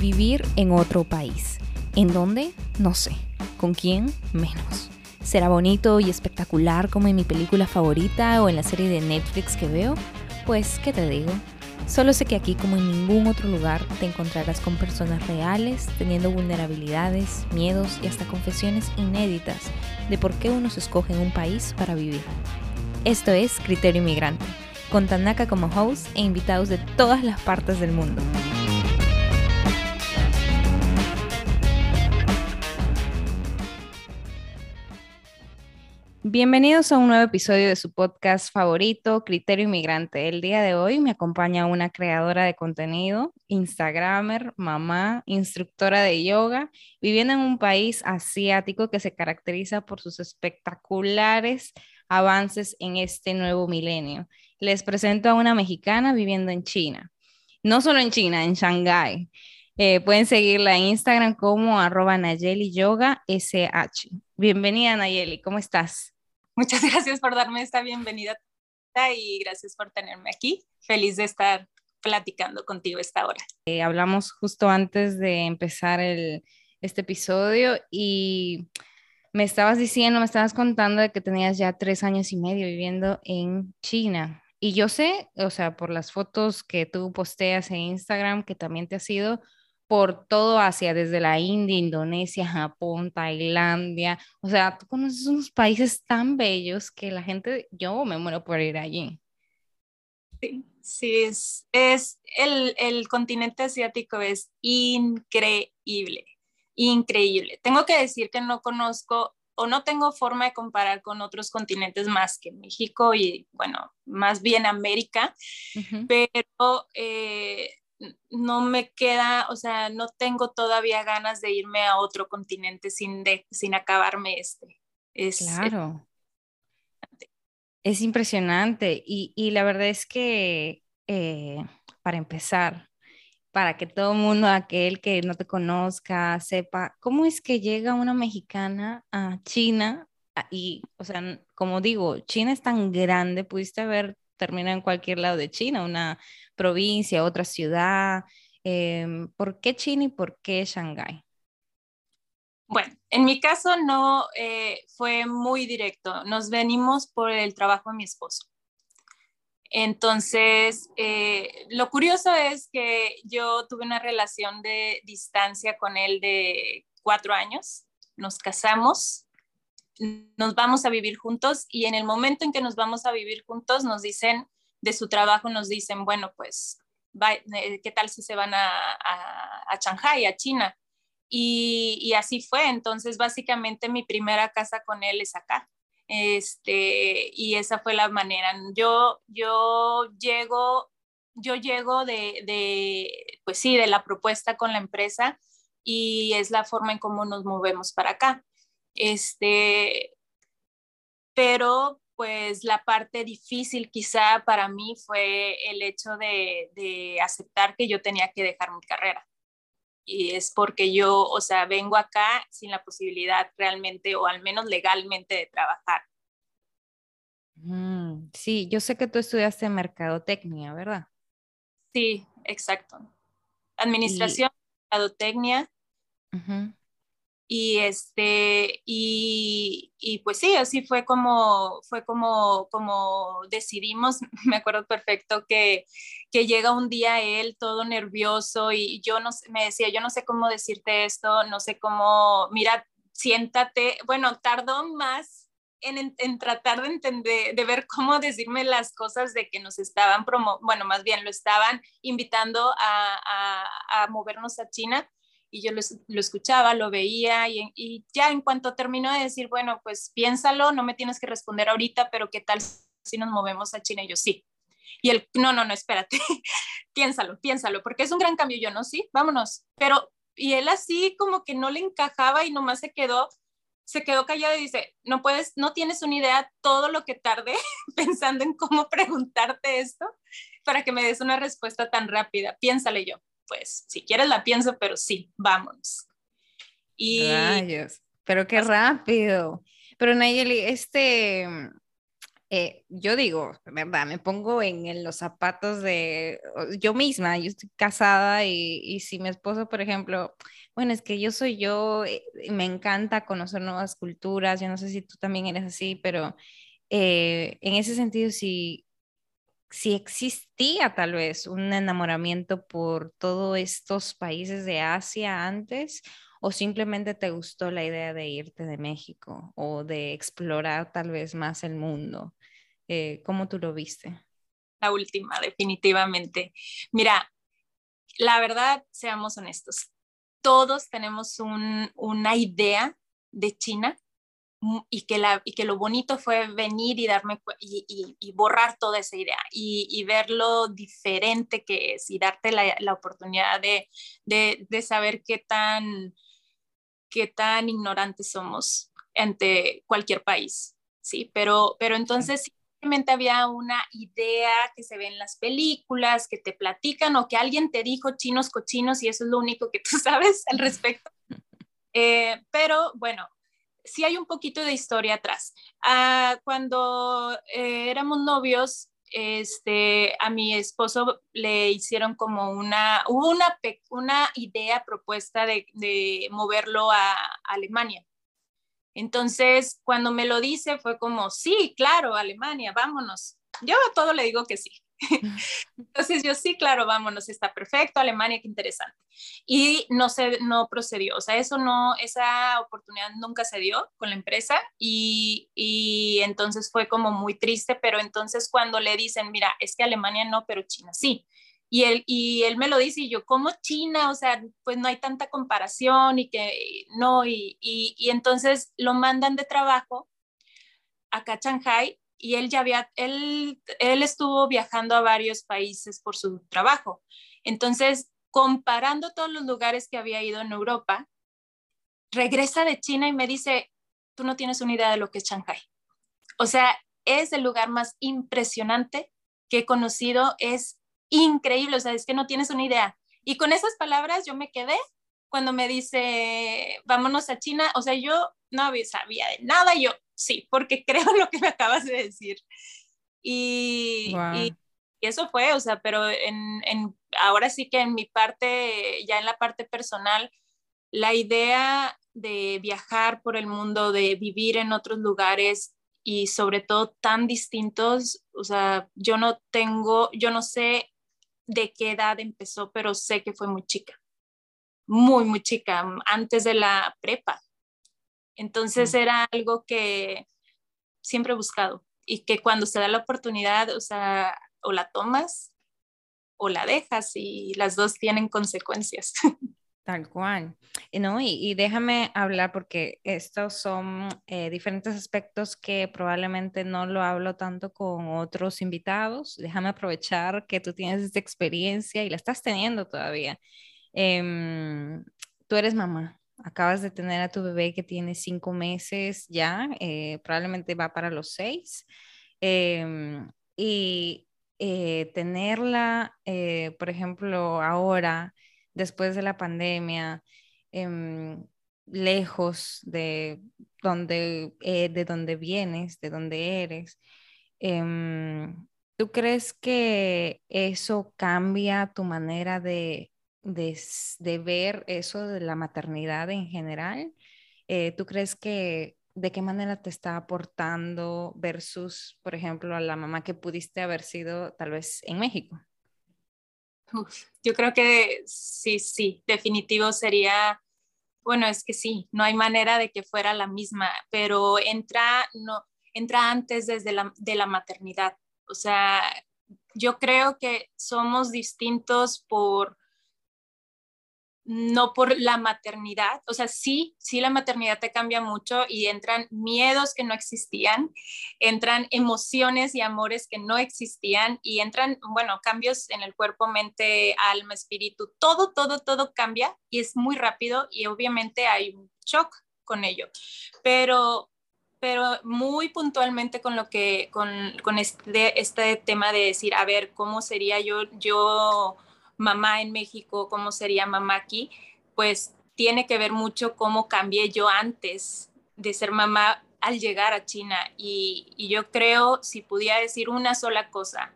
Vivir en otro país. ¿En dónde? No sé. ¿Con quién? Menos. ¿Será bonito y espectacular como en mi película favorita o en la serie de Netflix que veo? Pues, ¿qué te digo? Solo sé que aquí, como en ningún otro lugar, te encontrarás con personas reales, teniendo vulnerabilidades, miedos y hasta confesiones inéditas de por qué uno se escoge en un país para vivir. Esto es Criterio Inmigrante, con Tanaka como host e invitados de todas las partes del mundo. Bienvenidos a un nuevo episodio de su podcast favorito, Criterio Inmigrante. El día de hoy me acompaña una creadora de contenido, Instagramer, mamá, instructora de yoga, viviendo en un país asiático que se caracteriza por sus espectaculares avances en este nuevo milenio. Les presento a una mexicana viviendo en China. No solo en China, en Shanghái. Eh, pueden seguirla en Instagram como arroba Nayeli Yoga SH. Bienvenida Nayeli, ¿cómo estás? Muchas gracias por darme esta bienvenida y gracias por tenerme aquí. Feliz de estar platicando contigo esta hora. Eh, hablamos justo antes de empezar el, este episodio y me estabas diciendo, me estabas contando de que tenías ya tres años y medio viviendo en China. Y yo sé, o sea, por las fotos que tú posteas en Instagram, que también te has ido por todo Asia, desde la India, Indonesia, Japón, Tailandia. O sea, tú conoces unos países tan bellos que la gente, yo me muero por ir allí. Sí, sí, es, es el, el continente asiático es increíble, increíble. Tengo que decir que no conozco o no tengo forma de comparar con otros continentes más que México y, bueno, más bien América, pero eh, no me queda, o sea, no tengo todavía ganas de irme a otro continente sin, de, sin acabarme este. Es, claro. Es, impresionante y, y, la verdad es que, eh, para empezar, para que todo el mundo, aquel que no te conozca, sepa, ¿cómo es que llega una mexicana a China? Ah, y, o sea, como digo, China es tan grande, pudiste haber terminado en cualquier lado de China, una provincia, otra ciudad. Em, ¿Por qué China y por qué Shanghái? Bueno, en mi caso no eh, fue muy directo. Nos venimos por el trabajo de mi esposo. Entonces, eh, lo curioso es que yo tuve una relación de distancia con él de cuatro años. Nos casamos, nos vamos a vivir juntos y en el momento en que nos vamos a vivir juntos nos dicen, de su trabajo nos dicen, bueno, pues, eh, ¿qué tal si se van a, a, Shanghai, a China? Y, así fue. Entonces, básicamente mi primera casa con él es acá. Este, y esa fue la manera. Yo, yo llego, yo llego de, de, pues sí, de la propuesta con la empresa y es la forma en cómo nos movemos para acá. Este, pero pues la parte difícil quizá para mí fue el hecho de, aceptar que yo tenía que dejar mi carrera. Y es porque yo, o sea, vengo acá sin la posibilidad realmente o al menos legalmente de trabajar. Mm, sí, yo sé que tú estudiaste mercadotecnia, ¿verdad? Sí, exacto. Administración, mercadotecnia y este y, y, pues sí así fue como fue como como decidimos. Me acuerdo perfecto que, que llega un día él todo nervioso y yo no me decía yo no sé cómo decirte esto no sé cómo mira siéntate bueno tardó más en, en, tratar de entender, de ver cómo decirme las cosas de que nos estaban promo, bueno, más bien lo estaban invitando a, a, a movernos a China y yo lo, escuchaba, lo veía y, ya en cuanto terminó de decir, bueno, pues piénsalo, no me tienes que responder ahorita, pero ¿qué tal si nos movemos a China? Yo sí. Y él, no, no, no, espérate, piénsalo, piénsalo, porque es un gran cambio. Yo no, sí, vámonos. Pero, y él así como que no le encajaba y nomás se quedó, se quedó callado y dice, no puedes, no tienes una idea todo lo que tardé pensando en cómo preguntarte esto para que me des una respuesta tan rápida. Piénsale yo pues si quieres la pienso, pero sí, vámonos. Y... pero qué rápido. Pero Nayeli, este, eh, yo digo, ¿verdad? Me pongo en, los zapatos de yo misma, yo estoy casada y, y, si mi esposo, por ejemplo, bueno, es que yo soy yo, eh, me encanta conocer nuevas culturas, yo no sé si tú también eres así, pero eh, en ese sentido, si, si existía tal vez un enamoramiento por todos estos países de Asia antes, o simplemente te gustó la idea de irte de México o de explorar tal vez más el mundo. Eh, ¿Cómo tú lo viste? La última, definitivamente. Mira, la verdad, seamos honestos, todos tenemos una idea de China y que, la, y que lo bonito fue venir y darme y, y, borrar toda esa idea y, ver lo diferente que es y darte la, la oportunidad de, de, de, saber qué tan, qué tan ignorantes somos ante cualquier país, ¿sí? Pero, pero entonces simplemente había una idea que se ve en las películas, que te platican o que alguien te dijo chinos cochinos y eso es lo único que tú sabes al respecto. Eh, pero bueno, sí hay un poquito de historia atrás. Ah, cuando eh, éramos novios, este, a mi esposo le hicieron como una, hubo una, una idea propuesta de, de moverlo a, Alemania. Entonces, cuando me lo dice, fue como, sí, claro, Alemania, vámonos. Yo a todo le digo que sí. Entonces yo sí, claro, vámonos, está perfecto, Alemania, qué interesante. Y no se, no procedió, o sea, eso no, esa oportunidad nunca se dio con la empresa y, y entonces fue como muy triste, pero entonces cuando le dicen, mira, es que Alemania no, pero China sí. Y él, y él me lo dice y yo, ¿cómo China? O sea, pues no hay tanta comparación y que no, y, y, y entonces lo mandan de trabajo acá a Shanghai y él ya había, él, él estuvo viajando a varios países por su trabajo. Entonces, comparando todos los lugares que había ido en Europa, regresa de China y me dice, tú no tienes una idea de lo que es Shanghai. O sea, es el lugar más impresionante que he conocido, es increíble, o sea, es que no tienes una idea. Y con esas palabras yo me quedé cuando me dice, vámonos a China, o sea, yo no sabía de nada, yo, sí, porque creo lo que me acabas de decir. Y, y, eso fue, o sea, pero en, en, ahora sí que en mi parte, ya en la parte personal, la idea de viajar por el mundo, de vivir en otros lugares y sobre todo tan distintos, o sea, yo no tengo, yo no sé de qué edad empezó, pero sé que fue muy chica, muy, muy chica, antes de la prepa. Entonces era algo que siempre he buscado y que cuando se da la oportunidad, o sea, o la tomas o la dejas y las dos tienen consecuencias. Tal cual. ¿No? Y, déjame hablar porque estos son eh, diferentes aspectos que probablemente no lo hablo tanto con otros invitados. Déjame aprovechar que tú tienes esta experiencia y la estás teniendo todavía. Em, tú eres mamá acabas de tener a tu bebé que tiene cinco meses ya, eh, probablemente va para los seis. Em, y eh, tenerla, eh, por ejemplo, ahora, después de la pandemia, em, lejos de donde, de donde vienes, de donde eres, em, ¿tú crees que eso cambia tu manera de de, ver eso de la maternidad en general? Eh, ¿Tú crees que de qué manera te está aportando versus, por ejemplo, a la mamá que pudiste haber sido tal vez en México? yo creo que sí, sí, definitivo sería, bueno, es que sí, no hay manera de que fuera la misma, pero entra, no, entra antes desde la, de la maternidad. O sea, yo creo que somos distintos por no por la maternidad, o sea, sí, sí la maternidad te cambia mucho y entran miedos que no existían, entran emociones y amores que no existían y entran, bueno, cambios en el cuerpo, mente, alma, espíritu, todo, todo, todo cambia y es muy rápido y obviamente hay un shock con ello, pero pero muy puntualmente con lo que, con, con este, este tema de decir, a ver, ¿cómo sería yo, yo mamá en México, cómo sería mamá aquí, pues tiene que ver mucho cómo cambié yo antes de ser mamá al llegar a China. Y, y yo creo, si pudiera decir una sola cosa,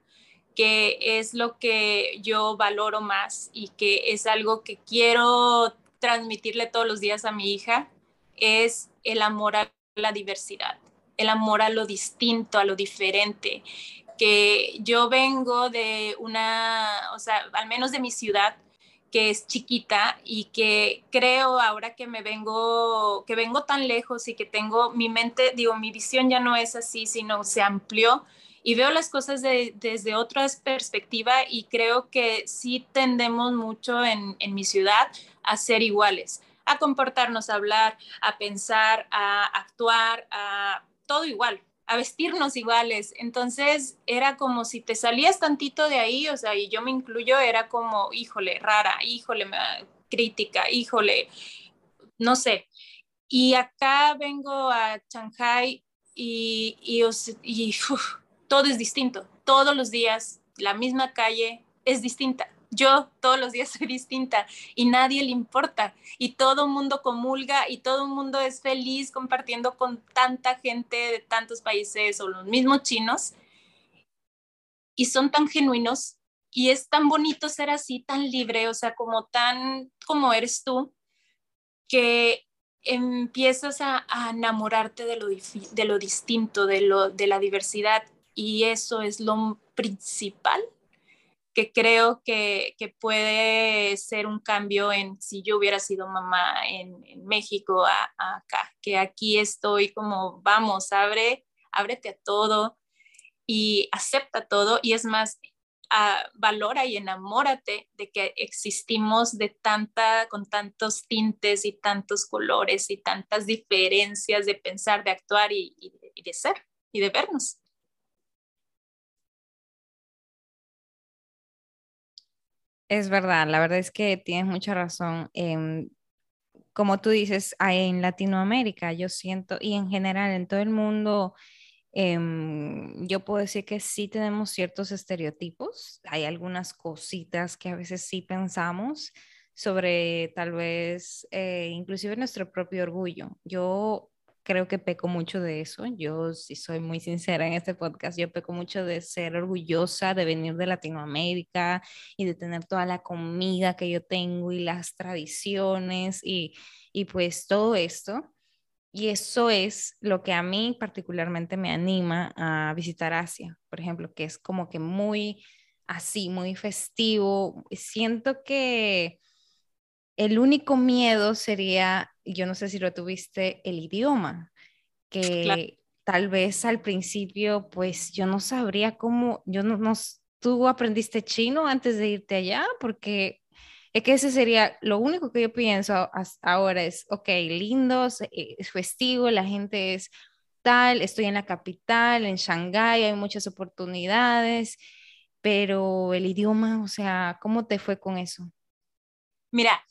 que es lo que yo valoro más y que es algo que quiero transmitirle todos los días a mi hija, es el amor a la diversidad, el amor a lo distinto, a lo diferente, yo vengo de una, o sea, al menos de mi ciudad, que es chiquita y que creo ahora que me vengo, que vengo tan lejos y que tengo mi mente, digo, mi visión ya no es así, sino se amplió y veo las cosas desde otra perspectiva y creo que sí tendemos mucho en, en mi ciudad a ser iguales, a comportarnos, a hablar, a pensar, a actuar, a todo igual, a vestirnos iguales. Entonces era como si te salías tantito de ahí, o sea, y yo me incluyo, era como, híjole, rara, híjole, crítica, híjole, no sé. Y acá vengo a Shanghai y, y, y todo es distinto. Todos los días, la misma calle es distinta yo todos los días soy distinta y nadie le importa. Y todo el mundo comulga y todo el mundo es feliz compartiendo con tanta gente de tantos países o los mismos chinos. Y son tan genuinos y es tan bonito ser así, tan libre, o sea, como tan como eres tú, que empiezas a, enamorarte de lo, de lo distinto, de, lo, de la diversidad. Y eso es lo principal que creo que, puede ser un cambio en si yo hubiera sido mamá en, México a, acá, que aquí estoy como, vamos, abre, ábrete a todo y acepta todo y es más, valora y enamórate de que existimos de tanta, con tantos tintes y tantos colores y tantas diferencias de pensar, de actuar y de ser y de vernos. Es verdad, la verdad es que tienes mucha razón. Em, como tú dices, en Latinoamérica yo siento, y en general en todo el mundo, em, yo puedo decir que sí tenemos ciertos estereotipos. Hay algunas cositas que a veces sí pensamos sobre tal vez, eh, inclusive nuestro propio orgullo. Yo creo que peco mucho de eso. Yo, si soy muy sincera en este podcast, yo peco mucho de ser orgullosa de venir de Latinoamérica y de tener toda la comida que yo tengo y las tradiciones y, y pues todo esto. Y eso es lo que a mí particularmente me anima a visitar Asia, por ejemplo, que es como que muy así, muy festivo. Siento que el único miedo sería, yo no sé si lo tuviste, el idioma, que tal vez al principio, pues yo no sabría cómo, yo no, no, tú aprendiste chino antes de irte allá, porque es que ese sería lo único que yo pienso hasta ahora es, ok, lindo, eh, es festivo, la gente es tal, estoy en la capital, en Shanghái, hay muchas oportunidades, pero el idioma, o sea, ¿cómo te fue con eso? Mira,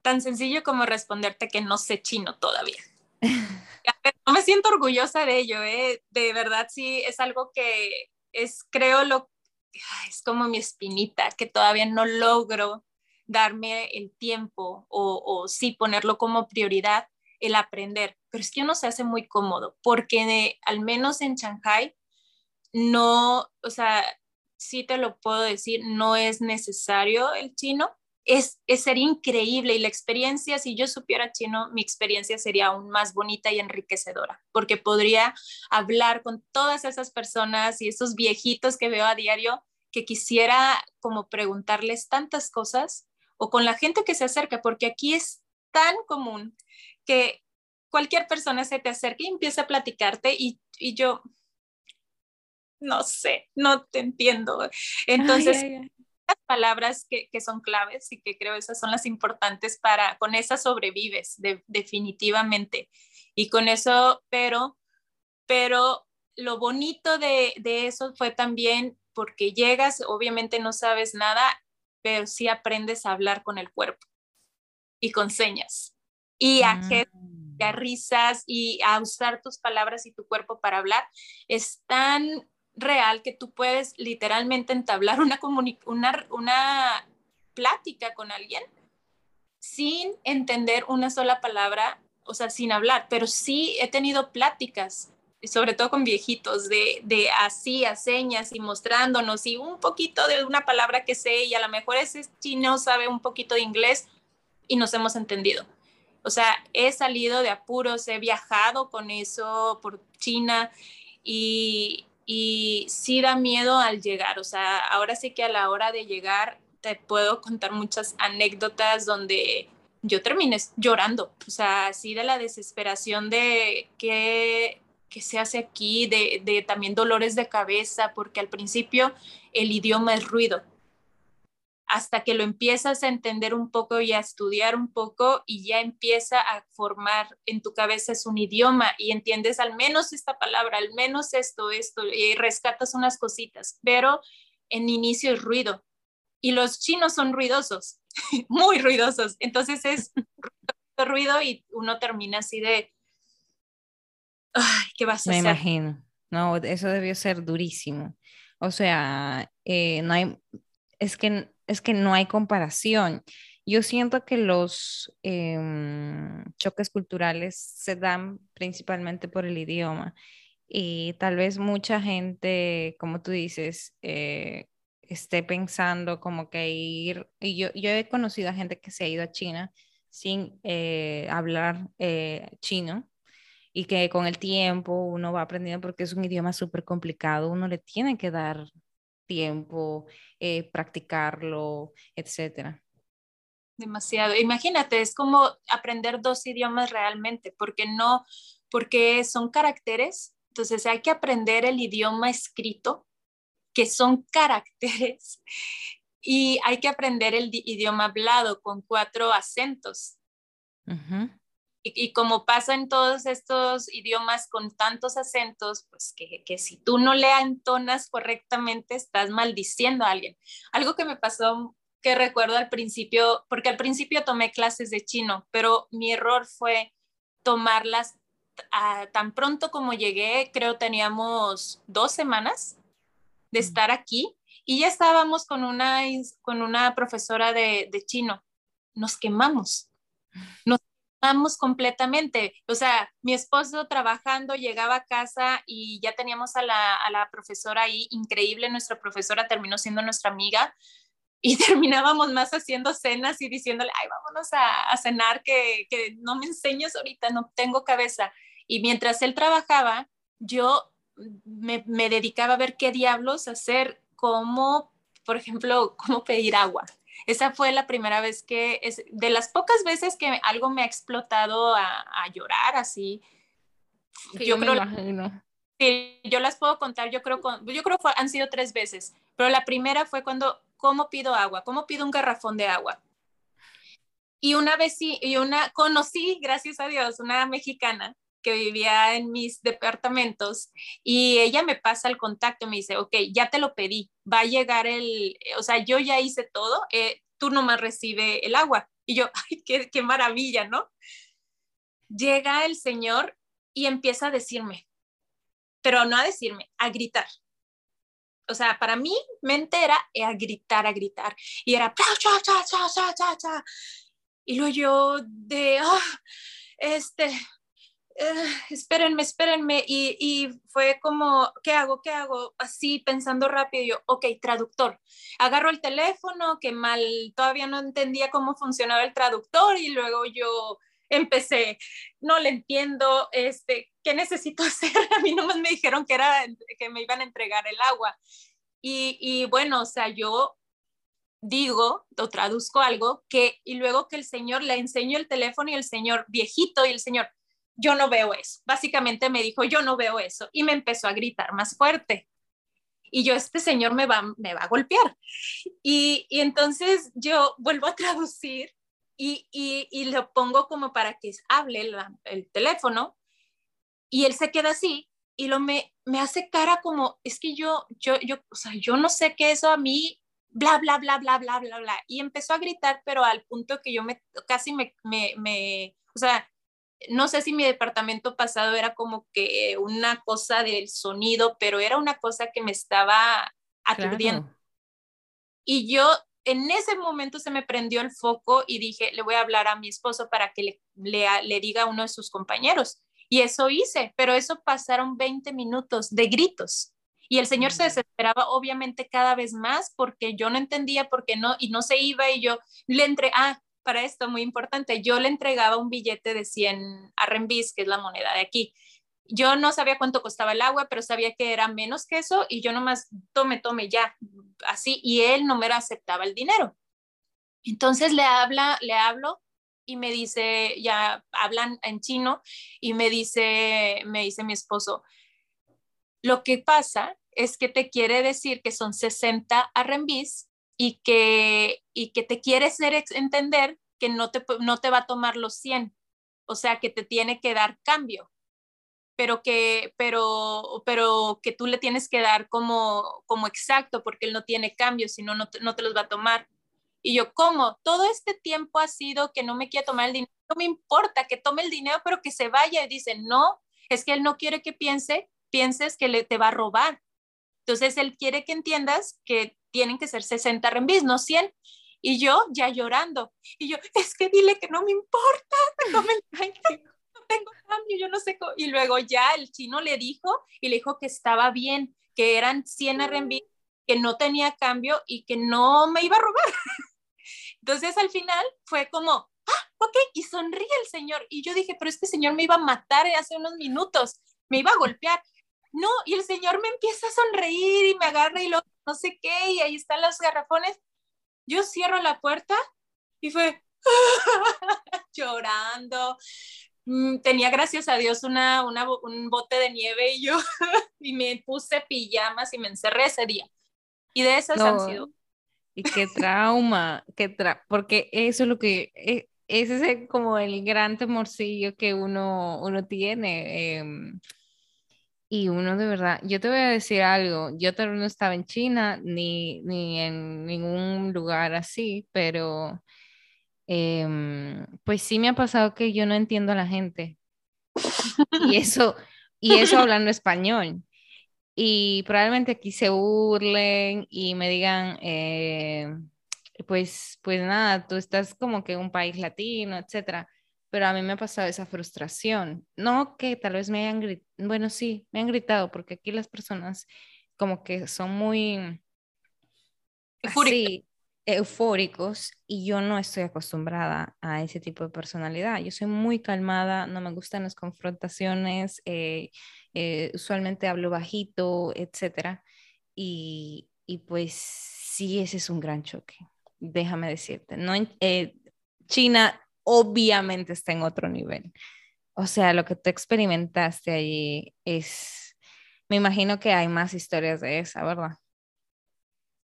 tan sencillo como responderte que no sé chino todavía. no me siento orgullosa de ello, ¿eh? de verdad sí es algo que es, creo, lo, es como mi espinita, que todavía no logro darme el tiempo o, o sí ponerlo como prioridad el aprender, pero es que uno se hace muy cómodo porque al menos en Shanghai no, o sea, sí te lo puedo decir, no es necesario el chino, es, es sería increíble y la experiencia, si yo supiera chino, mi experiencia sería aún más bonita y enriquecedora, porque podría hablar con todas esas personas y esos viejitos que veo a diario que quisiera como preguntarles tantas cosas o con la gente que se acerca, porque aquí es tan común que cualquier persona se te acerque y empieza a platicarte y, y yo, no sé, no te entiendo. Entonces, palabras que, son claves y que creo esas son las importantes para, con esas sobrevives definitivamente. Y con eso, pero, pero lo bonito de, eso fue también porque llegas, obviamente no sabes nada, pero sí aprendes a hablar con el cuerpo y con señas y a, mm. a risas y a usar tus palabras y tu cuerpo para hablar. Es tan real que tú puedes literalmente entablar una, una, una plática con alguien sin entender una sola palabra o sea, sin hablar, pero sí he tenido pláticas, sobre todo con viejitos, de, de así, a señas y mostrándonos y un poquito de una palabra que sé y a lo mejor ese chino sabe un poquito de inglés y nos hemos entendido. O sea, he salido de apuros, he viajado con eso por China y, y sí da miedo al llegar. O sea, ahora sí que a la hora de llegar te puedo contar muchas anécdotas donde yo terminé llorando, o sea, así de la desesperación de qué, se hace aquí, de, de también dolores de cabeza, porque al principio el idioma es ruido, hasta que lo empiezas a entender un poco y a estudiar un poco y ya empieza a formar en tu cabeza es un idioma y entiendes al menos esta palabra, al menos esto, esto, y rescatas unas cositas, pero en inicio es ruido. Y los chinos son ruidosos, muy ruidosos. Entonces es ruido y uno termina así de, ay, ¿qué vas a Me hacer? Me imagino. No, eso debió ser durísimo. O sea, eh, no hay, es que, es que no hay comparación. Yo siento que los em, choques culturales se dan principalmente por el idioma y tal vez mucha gente, como tú dices, eh, esté pensando como que ir, y yo, yo he conocido a gente que se ha ido a China sin eh, hablar eh, chino y que con el tiempo uno va aprendiendo porque es un idioma súper complicado, uno le tiene que dar tiempo, eh, practicarlo, etcétera. Demasiado. Imagínate, es como aprender dos idiomas realmente, porque no, porque son caracteres, entonces hay que aprender el idioma escrito que son caracteres y hay que aprender el idioma hablado con cuatro acentos. Y, como pasa en todos estos idiomas con tantos acentos, pues que, que, si tú no le entonas correctamente, estás maldiciendo a alguien. Algo que me pasó que recuerdo al principio, porque al principio tomé clases de chino, pero mi error fue tomarlas tan pronto como llegué, creo teníamos dos semanas de estar aquí y ya estábamos con una, con una profesora de, de chino. Nos quemamos, nos quemamos completamente. O sea, mi esposo trabajando llegaba a casa y ya teníamos a la, a la profesora ahí, increíble, nuestra profesora terminó siendo nuestra amiga y terminábamos más haciendo cenas y diciéndole, ay, vámonos a, a cenar, que, que, no me enseñes ahorita, no tengo cabeza. Y mientras él trabajaba, yo me, me, dedicaba a ver qué diablos hacer, cómo, por ejemplo, cómo pedir agua. Esa fue la primera vez que, es de las pocas veces que algo me ha explotado a, a llorar así. Sí, yo creo, imagino. Sí, yo las puedo contar, yo creo, yo creo que han sido tres veces, pero la primera fue cuando, ¿cómo pido agua? ¿Cómo pido un garrafón de agua? Y una vez sí, y una, conocí, gracias a Dios, una mexicana que vivía en mis departamentos y ella me pasa el contacto, me dice, ok, ya te lo pedí, va a llegar el, o sea, yo ya hice todo, eh, tú nomás recibe el agua. Y yo, ay, qué, qué maravilla, ¿no? Llega el señor y empieza a decirme, pero no a decirme, a gritar. O sea, para mí, mente era a gritar, a gritar. Y era, cha, cha, cha, cha, cha, cha. Y luego yo de, ah, este, eh, espérenme, espérenme, y, y, fue como, ¿qué hago? ¿Qué hago? Así pensando rápido, yo, ok, traductor. Agarro el teléfono, que mal, todavía no entendía cómo funcionaba el traductor, y luego yo empecé, no le entiendo, este, ¿qué necesito hacer? A mí nomás me dijeron que, era, que me iban a entregar el agua. Y, y bueno, o sea, yo digo o traduzco algo que, y luego que el señor le enseño el teléfono y el señor viejito y el señor, yo no veo eso. Básicamente me dijo, yo no veo eso. Y me empezó a gritar más fuerte. Y yo, este señor me va, me va a golpear. Y, y entonces yo vuelvo a traducir y, y, y, lo pongo como para que hable el, el teléfono. Y él se queda así y lo me, me hace cara como, es que yo, yo, yo, o sea, yo no sé qué eso a mí, bla, bla, bla, bla, bla, bla, bla. Y empezó a gritar, pero al punto que yo me, casi me, me, me o sea, no sé si mi departamento pasado era como que una cosa del sonido, pero era una cosa que me estaba aturdiendo. Claro. Y yo en ese momento se me prendió el foco y dije, le voy a hablar a mi esposo para que le, le, le diga a uno de sus compañeros. Y eso hice, pero eso pasaron 20 minutos de gritos. Y el Señor se desesperaba obviamente cada vez más porque yo no entendía por qué no, y no se iba y yo le entré, ah, para esto muy importante, yo le entregaba un billete de 100 RMBs, que es la moneda de aquí. Yo no sabía cuánto costaba el agua, pero sabía que era menos que eso y yo nomás tome, tome ya, así, y él no me aceptaba el dinero. Entonces le habla, le hablo y me dice, ya hablan en chino y me dice, me dice mi esposo, lo que pasa es que te quiere decir que son 60 RMBs y que, y que te quiere entender que no te, no te va a tomar los 100, o sea, que te tiene que dar cambio, pero que, pero, pero que tú le tienes que dar como, como exacto, porque él no tiene cambio, si no, no te los va a tomar. Y yo, ¿cómo? Todo este tiempo ha sido que no me quiere tomar el dinero. No me importa que tome el dinero, pero que se vaya. Y dice, no, es que él no quiere que piense, pienses que le, te va a robar. Entonces, él quiere que entiendas que tienen que ser 60 rembis, no 100. Y yo ya llorando. Y yo, es que dile que no me importa, no me no tengo cambio, yo no sé. Cómo. Y luego ya el chino le dijo y le dijo que estaba bien, que eran 100 RMB, que no tenía cambio y que no me iba a robar. Entonces al final fue como, ah, ok, y sonríe el Señor. Y yo dije, pero este Señor me iba a matar hace unos minutos, me iba a golpear. No, y el Señor me empieza a sonreír y me agarra y lo no sé qué, y ahí están los garrafones. Yo cierro la puerta y fue llorando. Mm, tenía, gracias a Dios, una, un bote de nieve y yo, y me puse pijamas y me encerré ese día. Y de esas han sido y qué trauma, qué tra porque eso es lo que, e, ese es como el gran temorcillo que uno, uno tiene. Em, y uno de verdad, yo te voy a decir algo, yo todavía no estaba en China ni, ni en ningún lugar así, pero em, pues sí me ha pasado que yo no entiendo a la gente. Y eso, y eso hablando español y probablemente aquí se burlen y me digan, eh, pues, pues nada, tú estás como que en un país latino, etcétera. Pero a mí me ha pasado esa frustración. No que tal vez me hayan gritado, bueno, sí, me han gritado, porque aquí las personas como que son muy eufóricos y yo no estoy acostumbrada a ese tipo de personalidad. Yo soy muy calmada, no me gustan las confrontaciones. Eh, eh, usualmente hablo bajito, etcétera. Y, y, pues sí, ese es un gran choque, déjame decirte. No, eh, China obviamente está en otro nivel. O sea, lo que tú experimentaste allí es, me imagino que hay más historias de esa, ¿verdad?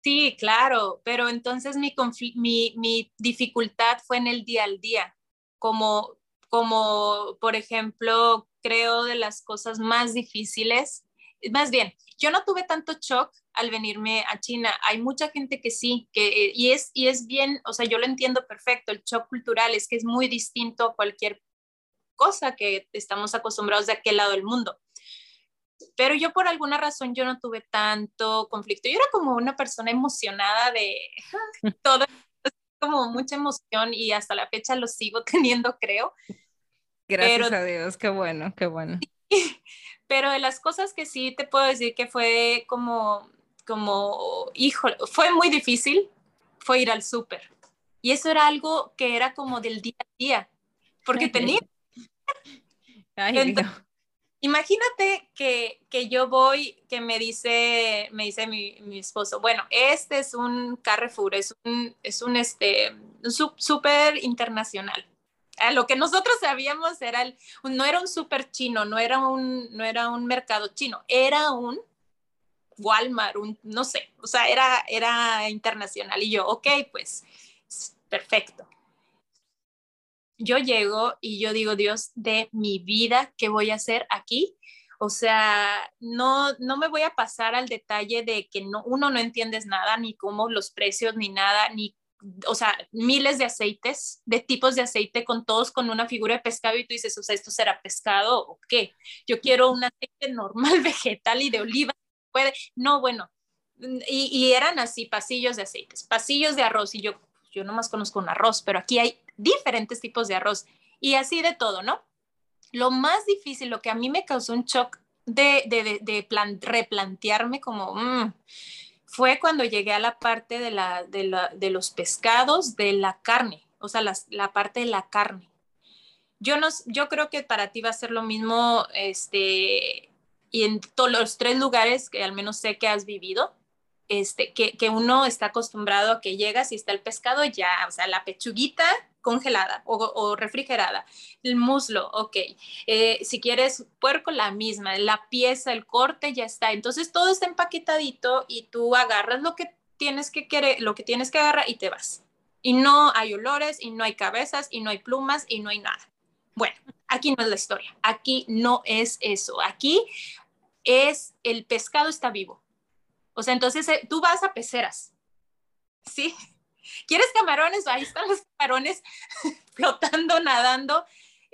Sí, claro, pero entonces mi, mi, mi dificultad fue en el día al día, como, como por ejemplo, creo, de las cosas más difíciles. Más bien, yo no tuve tanto shock al venirme a China. Hay mucha gente que sí, que, eh, y, es, y es bien, o sea, yo lo entiendo perfecto. El shock cultural es que es muy distinto a cualquier cosa que estamos acostumbrados de aquel lado del mundo. Pero yo por alguna razón yo no tuve tanto conflicto. Yo era como una persona emocionada de todo, como mucha emoción y hasta la fecha lo sigo teniendo, creo. Gracias a Dios, qué bueno, qué bueno. Pero de las cosas que sí te puedo decir que fue como, como, hijo, fue muy difícil, fue ir al súper. Y eso era algo que era como del día a día, porque tenía... imagínate que, que, yo voy, que me dice, me dice mi, mi, esposo, bueno, este es un Carrefour, es un, es un este, súper internacional lo que nosotros sabíamos era, el, no era un super chino, no era un, no era un mercado chino, era un Walmart, un, no sé, o sea, era, era internacional. Y yo, ok, pues, perfecto. Yo llego y yo digo, Dios de mi vida, ¿qué voy a hacer aquí? O sea, no, no me voy a pasar al detalle de que no, uno no entiendes nada, ni cómo los precios, ni nada, ni o sea, miles de aceites, de tipos de aceite, con todos con una figura de pescado y tú dices, o sea, ¿esto será pescado o qué? Yo quiero un aceite normal, vegetal y de oliva. Puede, no, bueno, y, eran así, pasillos de aceites, pasillos de arroz. Y yo, yo nomás conozco un arroz, pero aquí hay diferentes tipos de arroz y así de todo, ¿no? Lo más difícil, lo que a mí me causó un shock de, de, de, plan, replantearme como, mm, fue cuando llegué a la parte de, la, de, los pescados, de la carne, o sea, la parte de la carne. Yo, no, yo creo que para ti va a ser lo mismo, este, y en todos los tres lugares que al menos sé que has vivido, este, que, que, uno está acostumbrado a que llegas y está el pescado ya, o sea, la pechuguita congelada o, refrigerada, el muslo, ok, eh, si quieres puerco, la misma, la pieza, el corte, ya está. Entonces todo está empaquetadito y tú agarras lo que tienes que querer, lo que tienes que agarrar y te vas. Y no hay olores, y no hay cabezas, y no hay plumas, y no hay nada. Bueno, aquí no es la historia, aquí no es eso, aquí es el pescado está vivo. O sea, entonces eh, tú vas a peceras, ¿sí? ¿Quieres camarones? Ahí están los camarones flotando, nadando.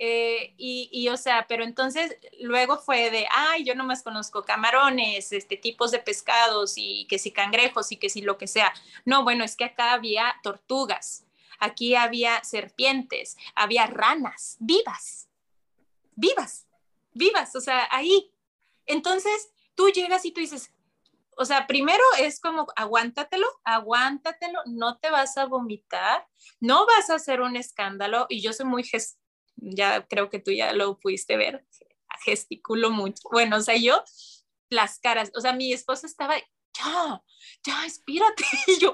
Eh, y, o sea, pero entonces luego fue de, ay, yo nomás conozco camarones, este, tipos de pescados y que si cangrejos y que si lo que sea. No, bueno, es que acá había tortugas, aquí había serpientes, había ranas vivas, vivas, vivas, o sea, ahí. Entonces tú llegas y tú dices, o sea, primero es como aguántatelo, aguántatelo, no te vas a vomitar, no vas a hacer un escándalo y yo soy muy, ya creo que tú ya lo pudiste ver, gesticulo mucho. Bueno, o sea, yo las caras, o sea, mi esposo estaba, ya, ya, espírate, y yo,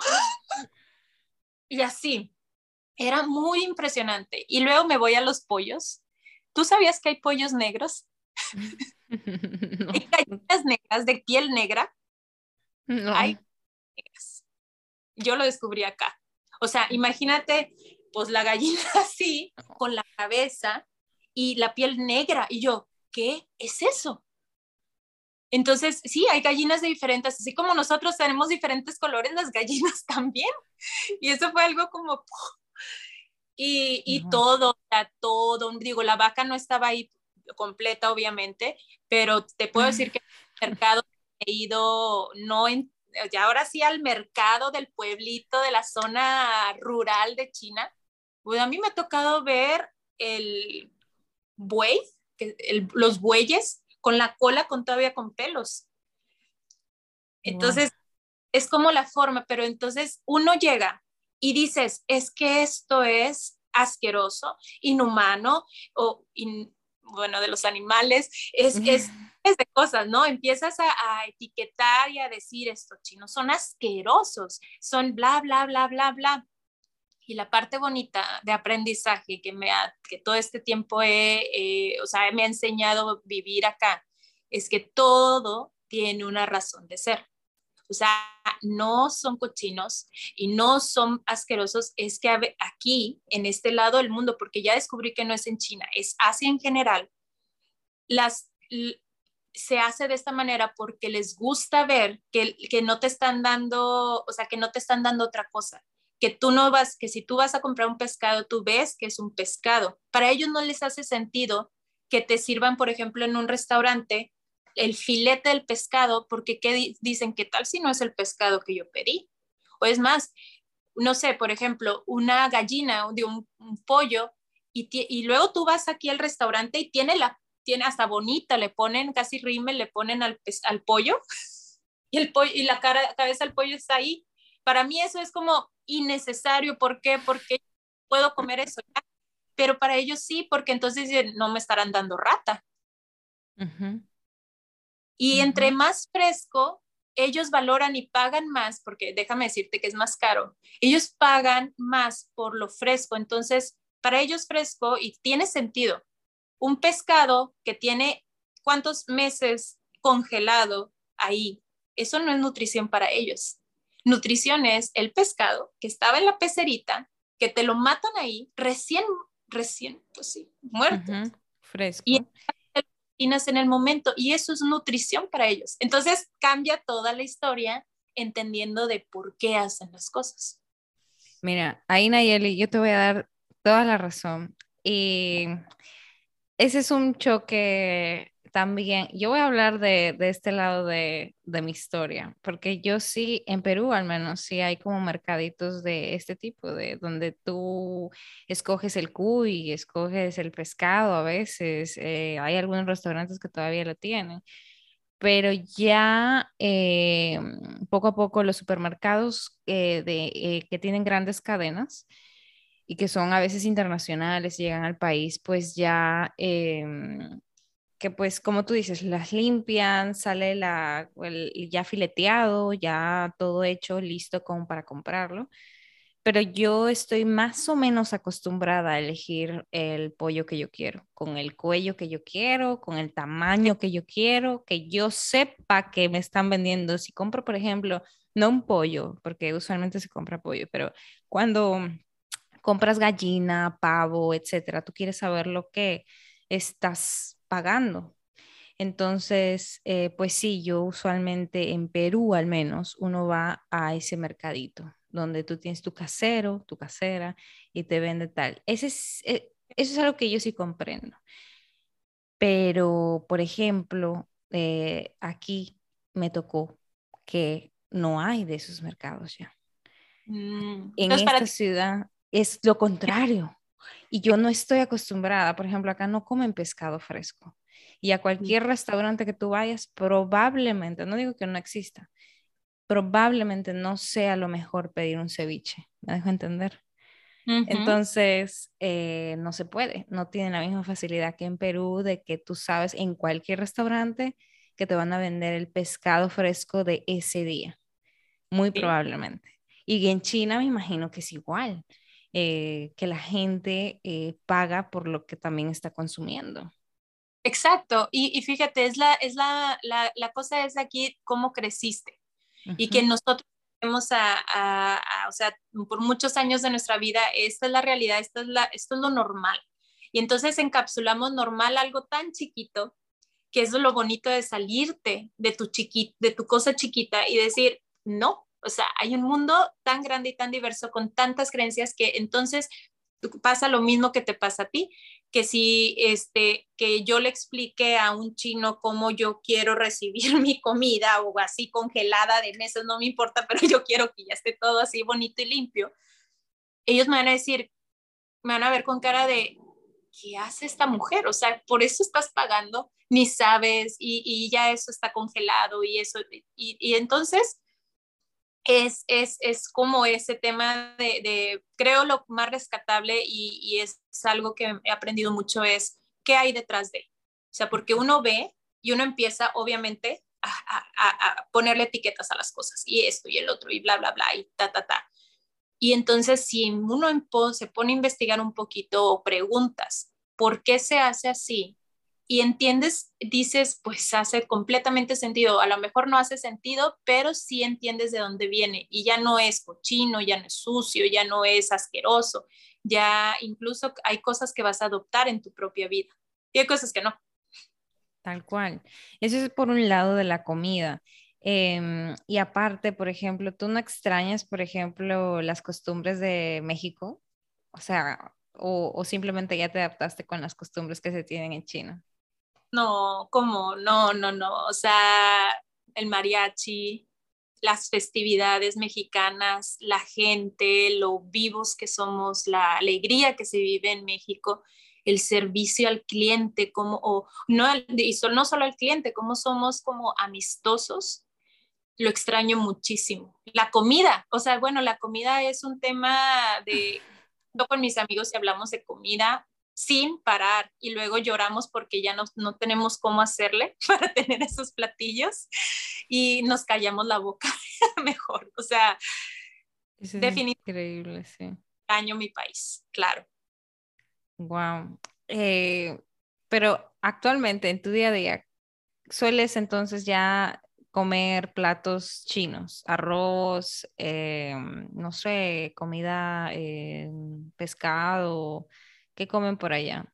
y así, era muy impresionante. Y luego me voy a los pollos. ¿Tú sabías que hay pollos negros? hay gallinas negras de piel negra hay Yo lo descubrí acá. O sea, imagínate, pues la gallina así, con la cabeza y la piel negra. Y yo, ¿qué es eso? Entonces, sí, hay gallinas de diferentes, así como nosotros tenemos diferentes colores, las gallinas también. Y eso fue algo como... Y, y todo, todo, digo, la vaca no estaba ahí completa, obviamente, pero te puedo decir que el mercado he ido, no en, ya ahora sí al mercado del pueblito, de la zona rural de China, pues a mí me ha tocado ver el buey, los bueyes con la cola con todavía con pelos. Entonces, es como la forma, pero entonces uno llega y dices, es que esto es asqueroso, inhumano, o bueno, de los animales, es, es de cosas, ¿no? Empiezas a, etiquetar y a decir estos chinos son asquerosos, son bla, bla, bla, bla, bla. Y la parte bonita de aprendizaje que, me ha, que todo este tiempo he, o sea, me ha enseñado vivir acá, es que todo tiene una razón de ser. O sea, no son cochinos y no son asquerosos, es que aquí, en este lado del mundo, porque ya descubrí que no es en China, es Asia en general, las, se hace de esta manera porque les gusta ver que, que no te están dando, o sea, que no te están dando otra cosa, que tú no vas, que si tú vas a comprar un pescado, tú ves que es un pescado. Para ellos no les hace sentido que te sirvan, por ejemplo, en un restaurante el filete del pescado, porque ¿qué dicen? ¿Qué tal si no es el pescado que yo pedí? O es más, no sé, por ejemplo, una gallina de un, pollo y, y, luego tú vas aquí al restaurante y tiene la tiene hasta bonita, le ponen casi rime, le ponen al, al pollo y, el pollo, y la cara, cabeza del pollo está ahí. Para mí eso es como innecesario. ¿Por qué? Porque puedo comer eso ya. Pero para ellos sí, porque entonces no me estarán dando rata. Y entre más fresco, ellos valoran y pagan más, porque déjame decirte que es más caro. Ellos pagan más por lo fresco. Entonces, para ellos fresco y tiene sentido un pescado que tiene cuántos meses congelado ahí, eso no es nutrición para ellos. Nutrición es el pescado que estaba en la pecerita, que te lo matan ahí, recién, recién, pues sí, muerto. Fresco. Y en el momento, y eso es nutrición para ellos. Entonces cambia toda la historia entendiendo de por qué hacen las cosas. Mira, ahí Nayeli, yo te voy a dar toda la razón. Y ese es un choque también, yo voy a hablar de, este lado de, mi historia, porque yo sí, en Perú al menos, sí hay como mercaditos de este tipo, de donde tú escoges el cuy, escoges el pescado a veces, eh, hay algunos restaurantes que todavía lo tienen, pero ya eh, poco a poco los supermercados eh, de, que tienen grandes cadenas, y que son a veces internacionales, llegan al país, pues ya em, que pues como tú dices, las limpian, sale la, ya fileteado, ya todo hecho, listo como para comprarlo. Pero yo estoy más o menos acostumbrada a elegir el pollo que yo quiero, con el cuello que yo quiero, con el tamaño que yo quiero, que yo sepa que me están vendiendo. Si compro, por ejemplo, no un pollo, porque usualmente se compra pollo, pero cuando compras gallina, pavo, etcétera, tú quieres saber lo que estás pagando. Entonces, eh, pues sí, yo usualmente en Perú al menos, uno va a ese mercadito donde tú tienes tu casero, tu casera y te vende tal. Ese es, eh, eso es algo que yo sí comprendo. Pero, por ejemplo, eh, aquí me tocó que no hay de esos mercados ya. Mm, en esta ciudad es lo contrario. Y yo no estoy acostumbrada, por ejemplo, acá no comen pescado fresco. Y a cualquier restaurante que tú vayas, probablemente, no digo que no exista, probablemente no sea lo mejor pedir un ceviche. ¿Me dejo entender? Entonces, eh, no se puede, no tiene la misma facilidad que en Perú de que tú sabes en cualquier restaurante que te van a vender el pescado fresco de ese día, muy probablemente. Y en China me imagino que es igual. Eh, que la gente eh, paga por lo que también está consumiendo. Exacto, y, fíjate, es, la, es la, la, la, cosa es aquí cómo creciste y que nosotros tenemos a, a, o sea, por muchos años de nuestra vida, esta es la realidad, esta es la, esto es lo normal. Y entonces encapsulamos normal algo tan chiquito, que es lo bonito de salirte de tu, chiqui, de tu cosa chiquita y decir, no, o sea, hay un mundo tan grande y tan diverso con tantas creencias que entonces pasa lo mismo que te pasa a ti, que si este que yo le explique a un chino cómo yo quiero recibir mi comida o así congelada de meses, no me importa, pero yo quiero que ya esté todo así bonito y limpio. Ellos me van a decir, me van a ver con cara de ¿qué hace esta mujer? O sea, por eso estás pagando, ni sabes, y, ya eso está congelado y eso, y, y entonces es, es, es como ese tema de, de, creo lo más rescatable y, es algo que he aprendido mucho es qué hay detrás de. O sea, porque uno ve y uno empieza obviamente a, a, ponerle etiquetas a las cosas y esto y el otro y bla, bla, bla y ta, ta, ta. Y entonces si uno se pone a investigar un poquito preguntas, ¿por qué se hace así? Y entiendes, dices, pues hace completamente sentido. A lo mejor no hace sentido, pero sí entiendes de dónde viene y ya no es cochino, ya no es sucio, ya no es asqueroso, ya incluso hay cosas que vas a adoptar en tu propia vida y hay cosas que no. Tal cual. Eso es por un lado de la comida. Em, y aparte, por ejemplo, ¿tú no extrañas, por ejemplo, las costumbres de México? O sea, o, o simplemente ya te adaptaste con las costumbres que se tienen en China. No, ¿cómo? No, no, no. O sea, el mariachi, las festividades mexicanas, la gente, lo vivos que somos, la alegría que se vive en México, el servicio al cliente, como, o no, y no solo al cliente, como somos como amistosos, lo extraño muchísimo. La comida, o sea, bueno, la comida es un tema de, yo con mis amigos y hablamos de comida, sin parar y luego lloramos porque ya no, no tenemos cómo hacerle para tener esos platillos y nos callamos la boca mejor. O sea, definitivamente. Increíble, sí. Año mi país, claro. Wow. Eh, pero actualmente en tu día a día, ¿sueles entonces ya comer platos chinos, arroz, eh, no sé, comida, eh, pescado, ¿Qué comen por allá?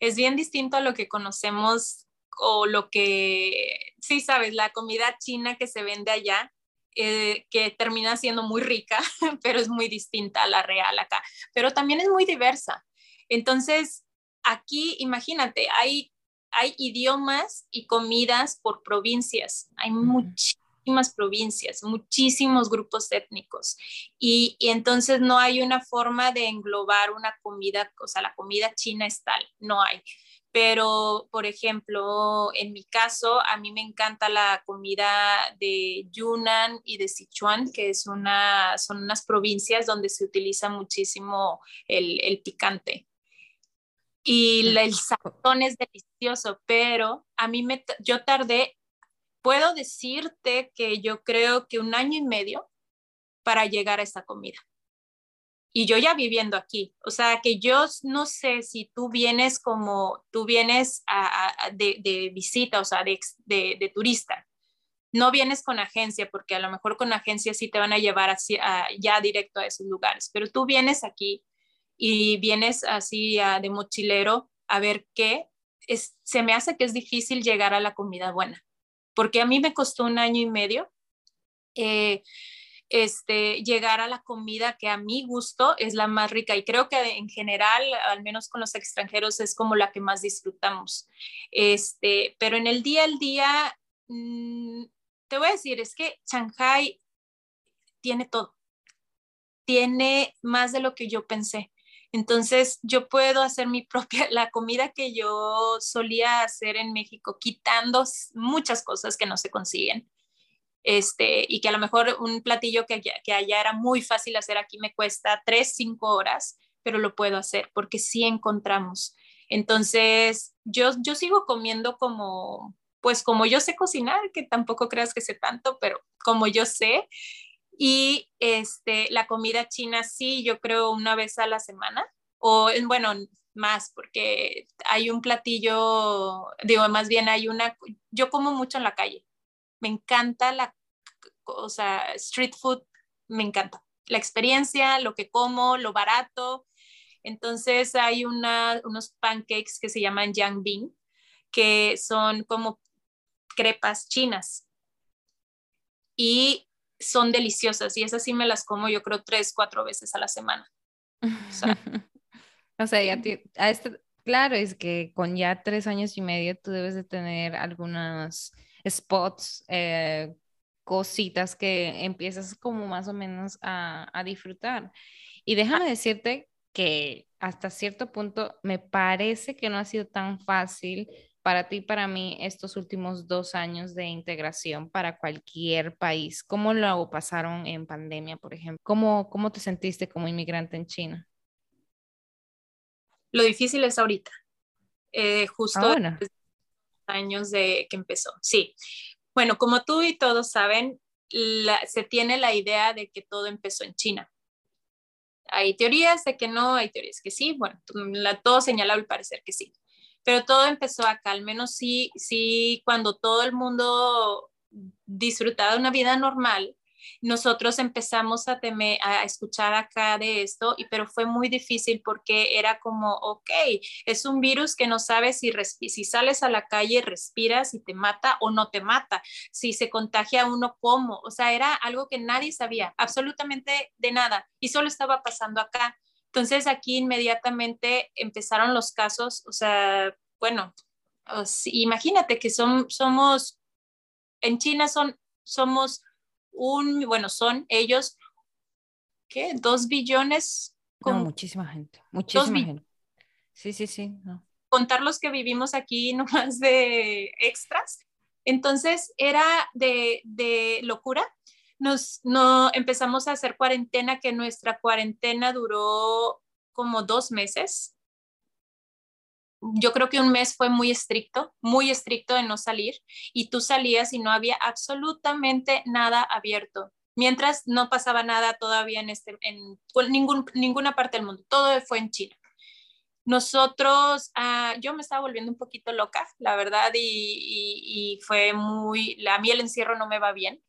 Es bien distinto a lo que conocemos o lo que, sí, sabes, la comida china que se vende allá, eh, que termina siendo muy rica, pero es muy distinta a la real acá. Pero también es muy diversa. Entonces, aquí, imagínate, hay hay idiomas y comidas por provincias. Hay muchísimas provincias, muchísimos grupos étnicos. Y, y, entonces no hay una forma de englobar una comida, o sea, la comida china es tal, no hay. Pero, por ejemplo, en mi caso, a mí me encanta la comida de Yunnan y de Sichuan, que es una, son unas provincias donde se utiliza muchísimo el, el picante. Y el sazón es delicioso, pero a mí me, yo tardé, puedo decirte que yo creo que un año y medio para llegar a esta comida y yo ya viviendo aquí. O sea, que yo no sé si tú vienes como, tú vienes de, visita, o sea, de, de, turista. No vienes con agencia, porque a lo mejor con agencia sí te van a llevar así, ya directo a esos lugares, pero tú vienes aquí y vienes así de mochilero a ver qué. Es, se me hace que es difícil llegar a la comida buena, porque a mí me costó un año y medio. Eh, este, llegar a la comida que a mi gusto es la más rica y creo que en general, al menos con los extranjeros, es como la que más disfrutamos. Este, pero en el día al día, mm, te voy a decir, es que Shanghai tiene todo, tiene más de lo que yo pensé. Entonces, yo puedo hacer mi propia, la comida que yo solía hacer en México, quitando muchas cosas que no se consiguen este, y que a lo mejor un platillo que, que allá era muy fácil hacer aquí me cuesta tres, cinco horas, pero lo puedo hacer porque sí encontramos. Entonces, yo, yo sigo comiendo como, pues como yo sé cocinar, que tampoco creas que sé tanto, pero como yo sé. Y este, la comida china sí, yo creo una vez a la semana, o bueno, más, porque hay un platillo, digo, más bien hay una, yo como mucho en la calle, me encanta la, o sea, street food, me encanta. La experiencia, lo que como, lo barato. Entonces hay una, unos pancakes que se llaman Yangbing, que son como crepas chinas. Y son deliciosas y esas sí me las como yo creo tres, cuatro veces a la semana. O sea, o sea ya a este, claro, es que con ya tres años y medio tú debes de tener algunas spots, eh, cositas que empiezas como más o menos a, a disfrutar. Y déjame decirte que hasta cierto punto me parece que no ha sido tan fácil para ti, para mí, estos últimos dos años de integración para cualquier país. ¿Cómo lo pasaron en pandemia, por ejemplo? ¿Cómo, cómo te sentiste como inmigrante en China? Lo difícil es ahorita. Eh, justo ah, años de que empezó. Sí. Bueno, como tú y todos saben, se tiene la idea de que todo empezó en China. Hay teorías de que no, hay teorías que sí. Bueno, la, todo señala al parecer que sí. Pero todo empezó acá, al menos sí, sí, cuando todo el mundo disfrutaba de una vida normal, nosotros empezamos a, temer, a escuchar acá de esto, y, pero fue muy difícil porque era como, ok, es un virus que no sabes si, si sales a la calle, respiras y te mata o no te mata, si se contagia uno, cómo, o sea, era algo que nadie sabía, absolutamente de nada, y solo estaba pasando acá. Entonces aquí inmediatamente empezaron los casos, o sea, bueno, imagínate que son, somos, en China son, somos un, bueno, son ellos, ¿qué? Dos billones. Con, muchísima gente, muchísima gente. Sí, sí, sí. Contar los que vivimos aquí nomás de extras. Entonces era de, de locura. Nos no, empezamos a hacer cuarentena, que nuestra cuarentena duró como dos meses yo creo que un mes fue muy estricto, muy estricto de no salir y tú salías y no había absolutamente nada abierto. Mientras no pasaba nada todavía en, este, en ningún, ninguna parte del mundo, todo fue en China. Nosotros, ah, yo me estaba volviendo un poquito loca, la verdad, y, y fue muy, a mí el encierro no me va bien.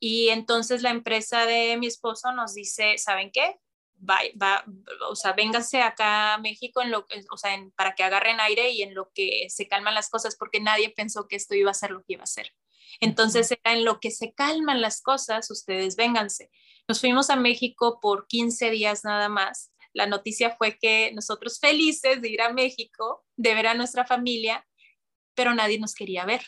Y entonces la empresa de mi esposo nos dice, ¿saben qué? va, va, o sea, vénganse acá a México en lo, o sea, para que agarren aire y en lo que se calman las cosas, porque nadie pensó que esto iba a ser lo que iba a ser. Entonces era en lo que se calman las cosas, ustedes vénganse. Nos fuimos a México por 15 días nada más. La noticia fue que nosotros felices de ir a México, de ver a nuestra familia, pero nadie nos quería ver.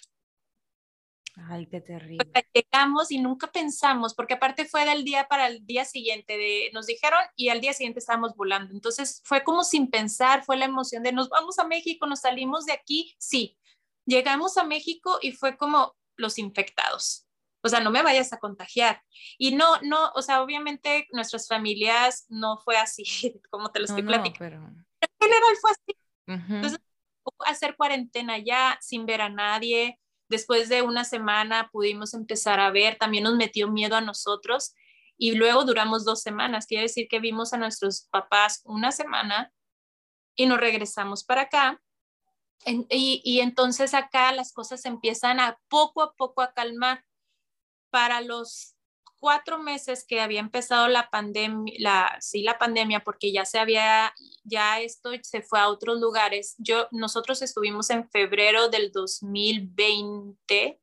Ay, qué terrible. llegamos y nunca pensamos, porque aparte fue del día para el día siguiente, de, nos dijeron y al día siguiente estábamos volando. Entonces fue como sin pensar, fue la emoción de nos vamos a México, nos salimos de aquí, sí. Llegamos a México y fue como los infectados. O sea, no me vayas a contagiar. Y no, no, o sea, obviamente nuestras familias no fue así, como te lo estoy platicando. Pero... En general fue así. Entonces, hacer cuarentena ya sin ver a nadie, Después de una semana pudimos empezar a ver, también nos metió miedo a nosotros y luego duramos dos semanas. Quiere decir que vimos a nuestros papás una semana y nos regresamos para acá. y, y, entonces acá las cosas empiezan a poco a poco a calmar. Para los cuatro meses que había empezado la pandemia, sí, la pandemia, porque ya se había, ya esto se fue a otros lugares. Yo, nosotros estuvimos en febrero del 2020.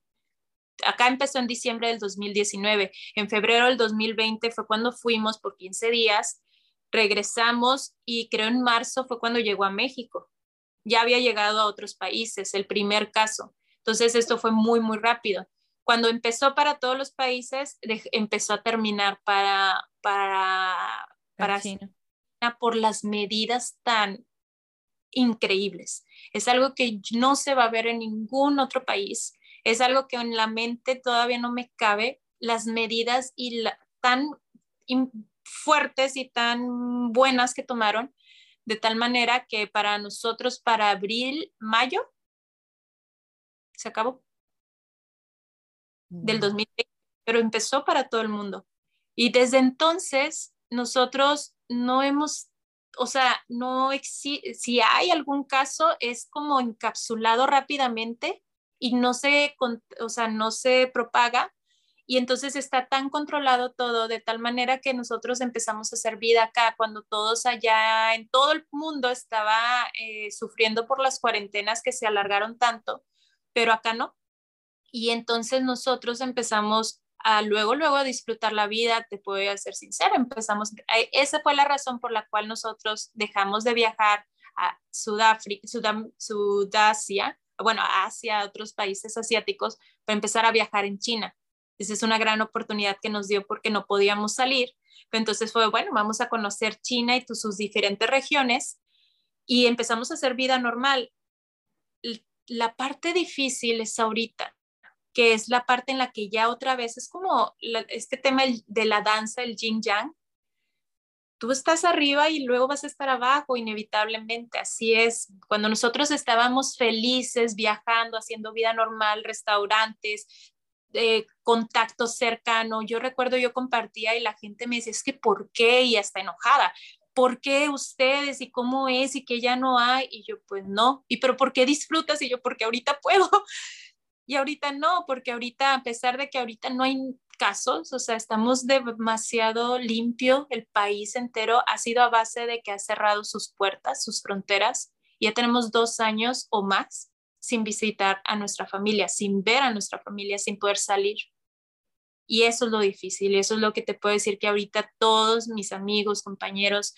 Acá empezó en diciembre del 2019. En febrero del 2020 fue cuando fuimos por 15 días, regresamos y creo en marzo fue cuando llegó a México. Ya había llegado a otros países, el primer caso. Entonces esto fue muy, muy rápido cuando empezó para todos los países, empezó a terminar para, para, para China. por las medidas tan increíbles. Es algo que no se va a ver en ningún otro país. Es algo que en la mente todavía no me cabe las medidas y tan fuertes y tan buenas que tomaron, de tal manera que para nosotros, para abril, mayo, se acabó del 2020, pero empezó para todo el mundo. Y desde entonces nosotros no hemos, o sea, no existe, si hay algún caso es como encapsulado rápidamente y no se, o sea, no se propaga. Y entonces está tan controlado todo de tal manera que nosotros empezamos a hacer vida acá cuando todos allá en todo el mundo estaba eh, sufriendo por las cuarentenas que se alargaron tanto, pero acá no y entonces nosotros empezamos a luego, luego a disfrutar la vida, te puedo ser sincera, empezamos, eh, esa fue la razón por la cual nosotros dejamos de viajar a Sudáfrica, Sudasia, bueno, a Asia, otros países asiáticos, para empezar a viajar en China. Esa es una gran oportunidad que nos dio porque no podíamos salir. entonces fue, bueno, vamos a conocer China y sus diferentes regiones y empezamos a hacer vida normal. La parte difícil es ahorita, que es la parte en la que ya otra vez es como este tema de la danza, el yin yang. Tú estás arriba y luego vas a estar abajo, inevitablemente. Así es. Cuando nosotros estábamos felices, viajando, haciendo vida normal, restaurantes, eh, contacto cercano, yo recuerdo yo compartía y la gente me decía, es que ¿por qué? Y hasta enojada. ¿por qué ustedes y cómo es y que ya no hay? Y yo, pues no. ¿Y pero por qué disfrutas? Y yo, porque ahorita puedo. Y ahorita no, porque ahorita, a pesar de que ahorita no hay casos, o sea, estamos demasiado limpio, el país entero ha sido a base de que ha cerrado sus puertas, sus fronteras. Ya tenemos dos años o más sin visitar a nuestra familia, sin ver a nuestra familia, sin poder salir. Y eso es lo difícil, eso es lo que te puedo decir que ahorita todos mis amigos, compañeros,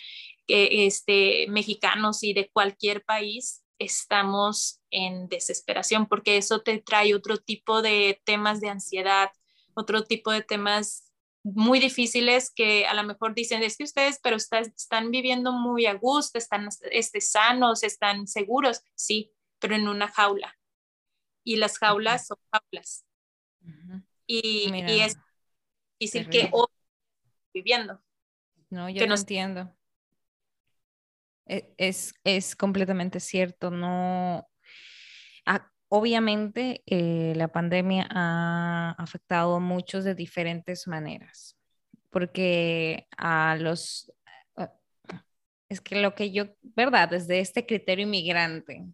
este, mexicanos y de cualquier país, estamos en desesperación, porque eso te trae otro tipo de temas de ansiedad, otro tipo de temas muy difíciles que a lo mejor dicen, es que ustedes, pero están viviendo muy a gusto, están este, sanos, están seguros, sí, pero en una jaula. Y las jaulas son jaulas. y, es difícil que hoy viviendo. No, yo no entiendo. E, es, es completamente cierto, no, ah, obviamente eh, la pandemia ha afectado a muchos de diferentes maneras, porque a los, ah, es que lo que yo, ¿verdad? Desde este criterio inmigrante,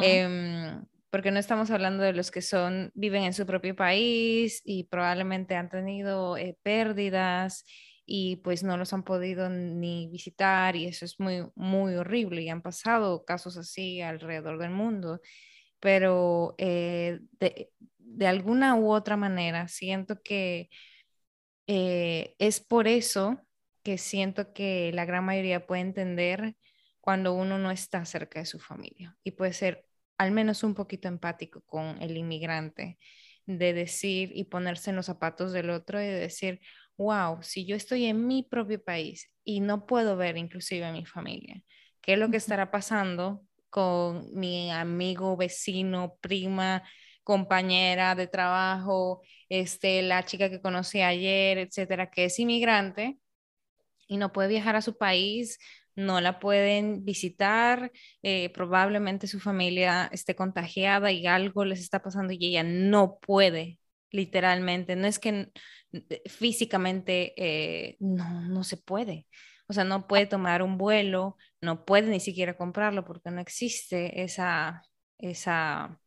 em, porque no estamos hablando de los que son, viven en su propio país y probablemente han tenido eh, pérdidas y pues no los han podido ni visitar y eso es muy, muy horrible y han pasado casos así alrededor del mundo, pero eh, de, alguna u otra manera siento que eh, es por eso que siento que la gran mayoría puede entender cuando uno no está cerca de su familia y puede ser al menos un poquito empático con el inmigrante, de decir y ponerse en los zapatos del otro y de decir, wow, si yo estoy en mi propio país y no puedo ver inclusive a mi familia, ¿qué es lo que estará pasando con mi amigo, vecino, prima, compañera de trabajo, este, la chica que conocí ayer, etcétera, que es inmigrante y no puede viajar a su país, no la pueden visitar, eh, probablemente su familia esté contagiada y algo les está pasando y ella no puede, literalmente, no es que físicamente eh, no, no se puede. O sea, no puede tomar un vuelo, no puede ni siquiera comprarlo porque no existe esa, esa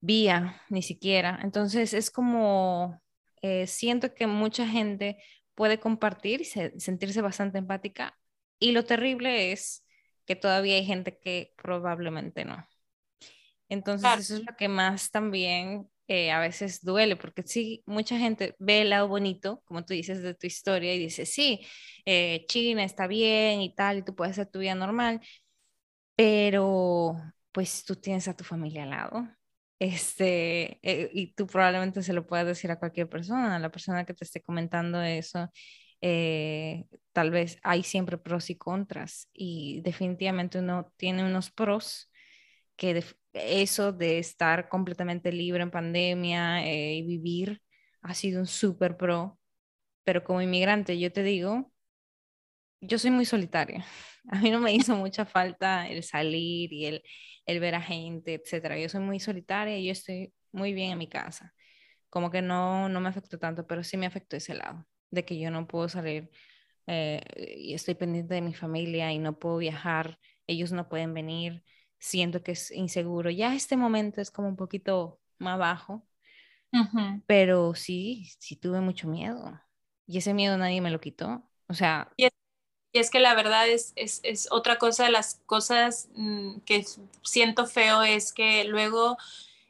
vía, ni siquiera. Entonces es como, eh, siento que mucha gente puede compartir y sentirse bastante empática. Y lo terrible es que todavía hay gente que probablemente no. Entonces eso es lo que más también eh, a veces duele, porque sí, mucha gente ve el lado bonito, como tú dices, de tu historia y dice, sí, eh, China está bien y tal, y tú puedes hacer tu vida normal, pero pues tú tienes a tu familia al lado este, eh, y tú probablemente se lo puedas decir a cualquier persona, a la persona que te esté comentando eso, eh, tal vez hay siempre pros y contras y definitivamente uno tiene unos pros que eso de estar completamente libre en pandemia eh, y vivir ha sido un súper pro, pero como inmigrante yo te digo, yo soy muy solitaria. A mí no me hizo mucha falta el salir y el el ver a gente, etcétera. Yo soy muy solitaria y yo estoy muy bien en mi casa. Como que no, no me afectó tanto, pero sí me afectó ese lado, de que yo no puedo salir eh, y estoy pendiente de mi familia y no puedo viajar, ellos no pueden venir, siento que es inseguro. Ya este momento es como un poquito más bajo, pero sí, sí tuve mucho miedo y ese miedo nadie me lo quitó. O sea, y es que la verdad es, es, es otra cosa de las cosas mm, que siento feo es que luego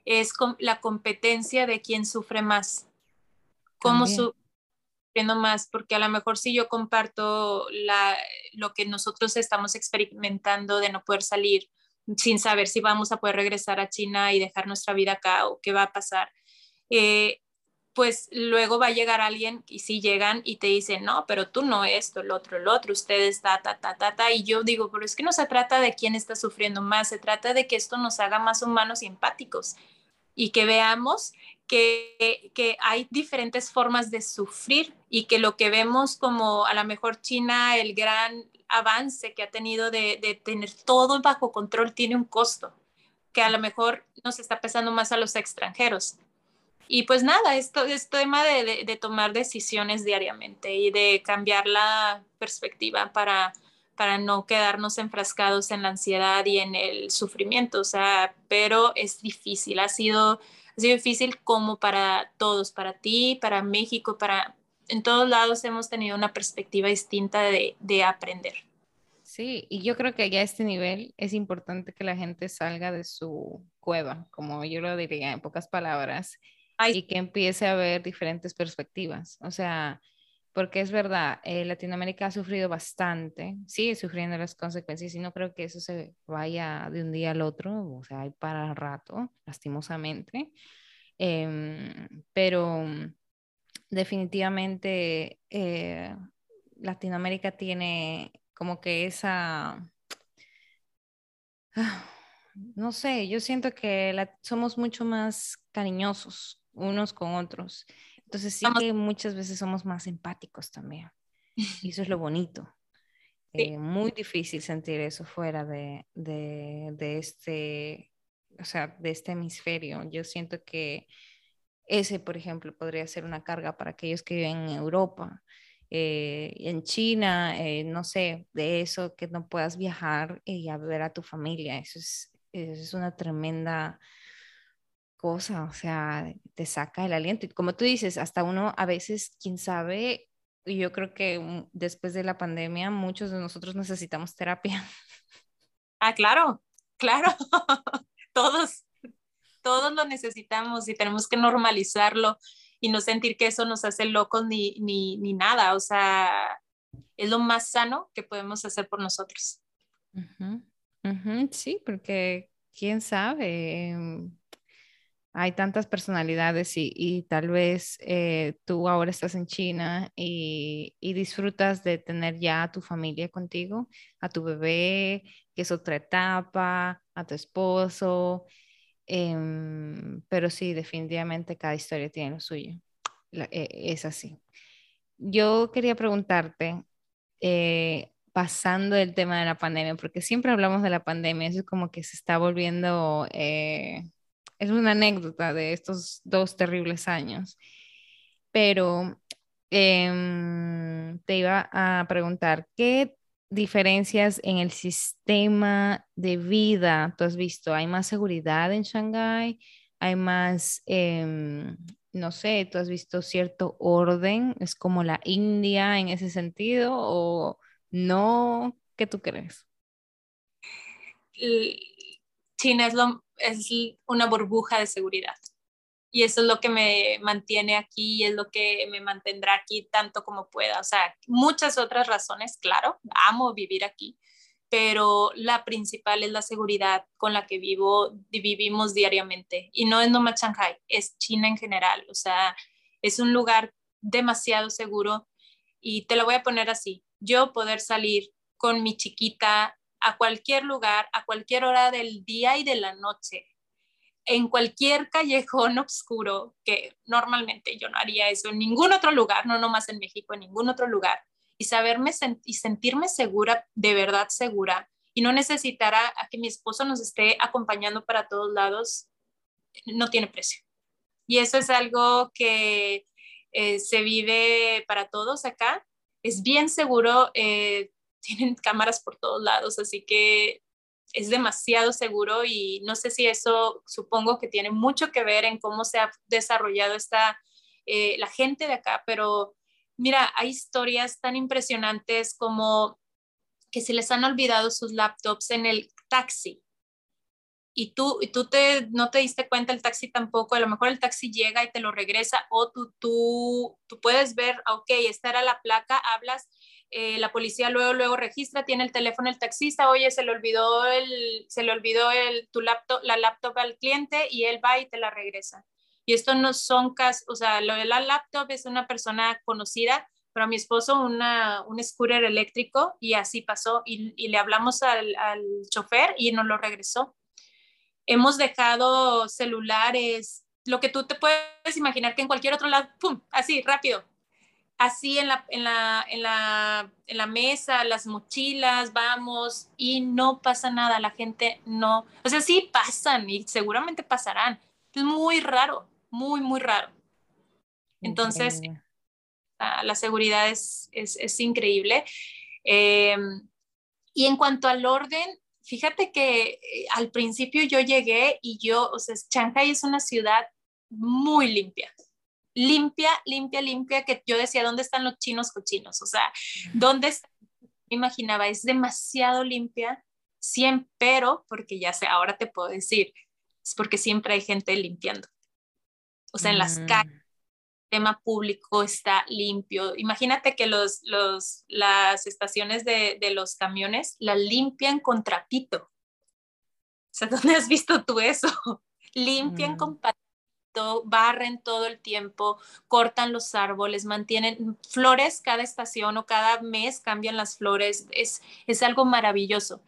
es la competencia de quién sufre más. Cómo sufriendo más, porque a lo mejor si yo comparto la, lo que nosotros estamos experimentando de no poder salir sin saber si vamos a poder regresar a China y dejar nuestra vida acá o qué va a pasar, eh, pues luego va a llegar alguien y si llegan y te dicen, no, pero tú no esto, el otro, el otro, ustedes ta, ta, ta, ta, ta, y yo digo, pero es que no se trata de quién está sufriendo más, se trata de que esto nos haga más humanos y empáticos y que veamos que, que hay diferentes formas de sufrir y que lo que vemos como a lo mejor China, el gran avance que ha tenido de, tener todo bajo control tiene un costo que a lo mejor nos está pesando más a los extranjeros y pues nada, esto es tema de, de, tomar decisiones diariamente y de cambiar la perspectiva para, para no quedarnos enfrascados en la ansiedad y en el sufrimiento. O sea, pero es difícil, ha sido, ha sido difícil como para todos, para ti, para México, para... En todos lados hemos tenido una perspectiva distinta de, de aprender. Sí, y yo creo que ya a este nivel es importante que la gente salga de su cueva, como yo lo diría en pocas palabras, y que empiece a ver diferentes perspectivas. O sea, porque es verdad, eh, Latinoamérica ha sufrido bastante, sigue sufriendo las consecuencias y no creo que eso se vaya de un día al otro, o sea, hay para rato, lastimosamente. Em, pero definitivamente eh, Latinoamérica tiene como que esa... no sé, yo siento que somos mucho más cariñosos unos con otros. Entonces sí que muchas veces somos más empáticos también. Y eso es lo bonito. Eh, muy difícil sentir eso fuera de, de, este, o sea, de este hemisferio. Yo siento que ese, por ejemplo, podría ser una carga para aquellos que viven en Europa. Eh, en China, eh, no sé, de eso, que no puedas viajar y a ver a tu familia, eso es, eso es una tremenda cosa, o sea, te saca el aliento. Y como tú dices, hasta uno a veces, quién sabe, yo creo que después de la pandemia muchos de nosotros necesitamos terapia. Ah, claro, claro, todos, todos lo necesitamos y tenemos que normalizarlo y no sentir que eso nos hace locos ni, ni, ni nada, o sea, es lo más sano que podemos hacer por nosotros. Sí, porque quién sabe. Em, hay tantas personalidades y, tal vez eh, tú ahora estás en China y, disfrutas de tener ya a tu familia contigo, a tu bebé, que es otra etapa, a tu esposo. Em, pero sí, definitivamente cada historia tiene lo suyo. E, es así. Yo quería preguntarte, eh, pasando el tema de la pandemia, porque siempre hablamos de la pandemia, eso es como que se está volviendo, eh, es una anécdota de estos dos terribles años, pero em, te iba a preguntar, ¿qué diferencias en el sistema de vida tú has visto? ¿Hay más seguridad en Shanghái? ¿Hay más, em, no sé, tú has visto cierto orden? ¿Es como la India en ese sentido? ¿O no, ¿qué tú crees? China es, lo, es una burbuja de seguridad y eso es lo que me mantiene aquí y es lo que me mantendrá aquí tanto como pueda. O sea, muchas otras razones, claro, amo vivir aquí, pero la principal es la seguridad con la que vivo, vivimos diariamente. Y no es nomás Shanghai, es China en general. O sea, es un lugar demasiado seguro y te lo voy a poner así yo poder salir con mi chiquita a cualquier lugar, a cualquier hora del día y de la noche, en cualquier callejón oscuro, que normalmente yo no haría eso en ningún otro lugar, no nomás en México, en ningún otro lugar, y saberme y sentirme segura, de verdad segura, y no necesitar a, que mi esposo nos esté acompañando para todos lados, no tiene precio. Y eso es algo que eh, se vive para todos acá es bien seguro, eh, tienen cámaras por todos lados, así que es demasiado seguro y no sé si eso supongo que tiene mucho que ver en cómo se ha desarrollado esta, eh, la gente de acá, pero mira, hay historias tan impresionantes como que se les han olvidado sus laptops en el taxi. Y tú, tú te, no te diste cuenta el taxi tampoco, a lo mejor el taxi llega y te lo regresa o tú, tú, tú puedes ver, ok, esta era la placa, hablas, eh, la policía luego, luego registra, tiene el teléfono el taxista, oye, se le olvidó, el, se le olvidó el, tu laptop, la laptop al cliente y él va y te la regresa. Y esto no son casos, o sea, lo de la laptop es una persona conocida, pero a mi esposo una, un scooter eléctrico y así pasó y, le hablamos al, al chofer y nos lo regresó hemos dejado celulares, lo que tú te puedes imaginar que en cualquier otro lado, ¡pum! Así, rápido. Así en la, en la, en la, en la mesa, las mochilas, vamos, y no pasa nada, la gente no, o sea, sí pasan y seguramente pasarán. Es muy raro, muy, muy raro. Entonces, la seguridad es, es, es increíble. Eh, y en cuanto al orden, fíjate que eh, al principio yo llegué y yo, o sea, Shanghai es una ciudad muy limpia, limpia, limpia, limpia, que yo decía, ¿dónde están los chinos cochinos? O sea, ¿dónde está? Me imaginaba, es demasiado limpia, siempre, pero, porque ya sé, ahora te puedo decir, es porque siempre hay gente limpiando. O sea, en las mm. calles tema público está limpio. Imagínate que los, los, las estaciones de, de los camiones la limpian con trapito. O sea, ¿dónde has visto tú eso? limpian con patito, barren todo el tiempo, cortan los árboles, mantienen flores cada estación o cada mes cambian las flores. Es, es algo maravilloso.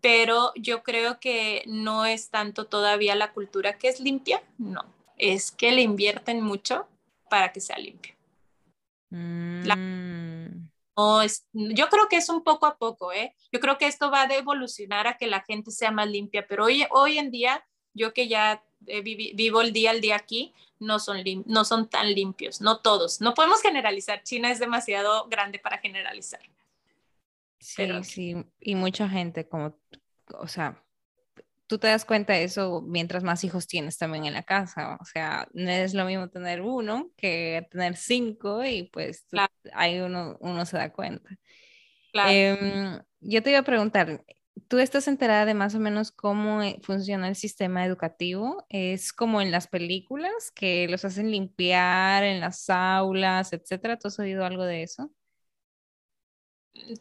Pero yo creo que no es tanto todavía la cultura que es limpia, no. Es que le invierten mucho para que sea limpio. Mm. yo creo que es un poco a poco, ¿eh? Yo creo que esto va a evolucionar a que la gente sea más limpia, pero hoy, hoy en día, yo que ya vivo el día al día aquí, no son, no son tan limpios, no todos. No podemos generalizar, China es demasiado grande para generalizar. Sí, sí, y mucha gente como, o sea, tú te das cuenta de eso mientras más hijos tienes también en la casa. O sea, no es lo mismo tener uno que tener cinco y pues ahí uno, uno se da cuenta. Em, yo te iba a preguntar, ¿tú estás enterada de más o menos cómo eh, funciona el sistema educativo? ¿Es como en las películas que los hacen limpiar en las aulas, etcétera? ¿Tú has oído algo de eso?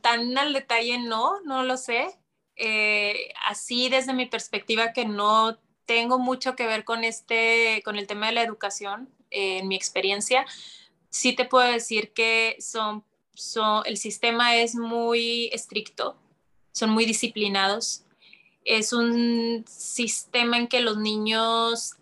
Tan al detalle no, no lo sé eh, así desde mi perspectiva que no tengo mucho que ver con este, con el tema de la educación, eh, en mi experiencia, sí te puedo decir que son, son, el sistema es muy estricto, son muy disciplinados. Es un sistema en que los niños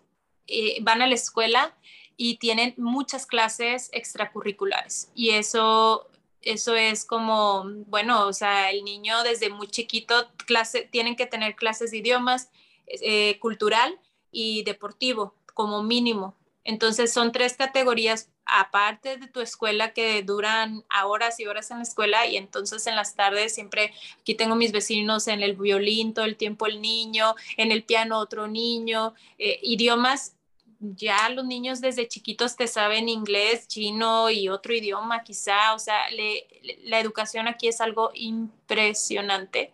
eh, van a la escuela y tienen muchas clases extracurriculares y eso eso es como, bueno, o sea, el niño desde muy chiquito clase, tienen que tener clases de idiomas, eh, cultural y deportivo como mínimo. Entonces son tres categorías aparte de tu escuela que duran horas y horas en la escuela y entonces en las tardes siempre aquí tengo mis vecinos en el violín todo el tiempo el niño, en el piano otro niño, eh, idiomas ya los niños desde chiquitos te saben inglés, chino y otro idioma quizá, o sea, la educación aquí es algo impresionante,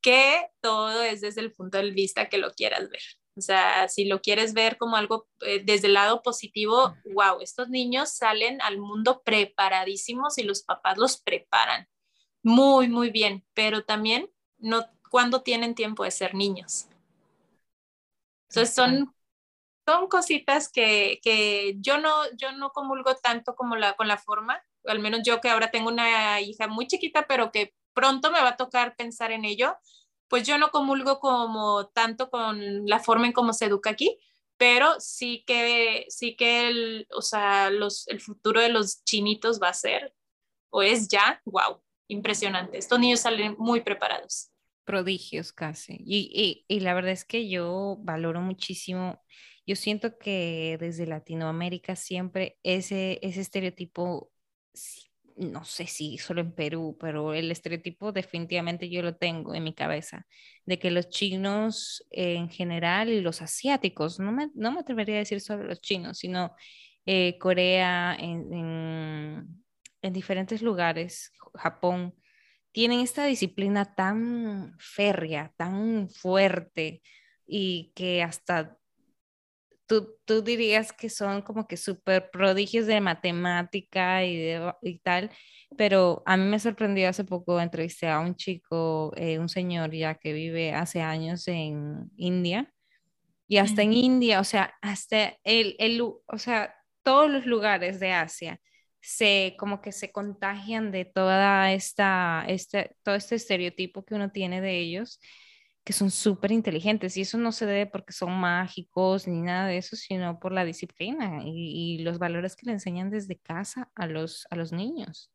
que todo es desde el punto de vista que lo quieras ver. O sea, si lo quieres ver como algo eh, desde el lado positivo, wow, estos niños salen al mundo preparadísimos y los papás los preparan muy, muy bien, pero también no cuando tienen tiempo de ser niños. Entonces son son cositas que, que, yo, no, yo no comulgo tanto como la, con la forma, al menos yo que ahora tengo una hija muy chiquita, pero que pronto me va a tocar pensar en ello, pues yo no comulgo como tanto con la forma en cómo se educa aquí, pero sí que, sí que el, o sea, los, el futuro de los chinitos va a ser, o es ya, wow, impresionante. Estos niños salen muy preparados. Prodigios casi. Y, y, y la verdad es que yo valoro muchísimo yo siento que desde Latinoamérica siempre ese, ese estereotipo, no sé si solo en Perú, pero el estereotipo definitivamente yo lo tengo en mi cabeza, de que los chinos en general los asiáticos, no me, no me atrevería a decir solo los chinos, sino eh, Corea, en, en, en diferentes lugares, Japón, tienen esta disciplina tan férrea, tan fuerte y que hasta tú, tú dirías que son como que súper prodigios de matemática y, de, y tal, pero a mí me sorprendió hace poco, entrevisté a un chico, eh, un señor ya que vive hace años en India, y hasta en India, o sea, hasta el, el, o sea, todos los lugares de Asia se como que se contagian de toda esta, este, todo este estereotipo que uno tiene de ellos que son súper inteligentes y eso no se debe porque son mágicos ni nada de eso, sino por la disciplina y, los valores que le enseñan desde casa a los, a los niños.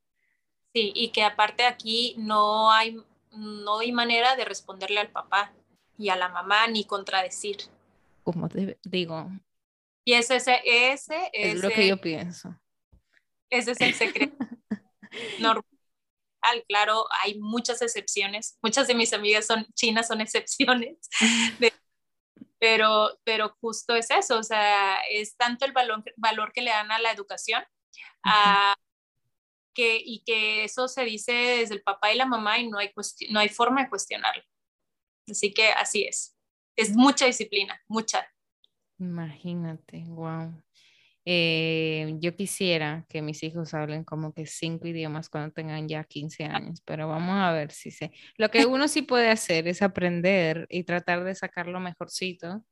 Sí, y que aparte aquí no hay, no hay manera de responderle al papá y a la mamá ni contradecir. Como digo. Y ese, ese, ese, es lo que yo pienso. Ese es el secreto. normal claro, hay muchas excepciones. Muchas de mis amigas son chinas, son excepciones. pero, pero justo es eso, o sea, es tanto el valor, valor que le dan a la educación que, y que eso se dice desde el papá y la mamá y no hay, no hay forma de cuestionarlo. Así que así es. Es mucha disciplina, mucha. Imagínate, wow. Eh, yo quisiera que mis hijos hablen como que cinco idiomas cuando tengan ya 15 años, pero vamos a ver si sé. Lo que uno sí puede hacer es aprender y tratar de sacar lo mejorcito.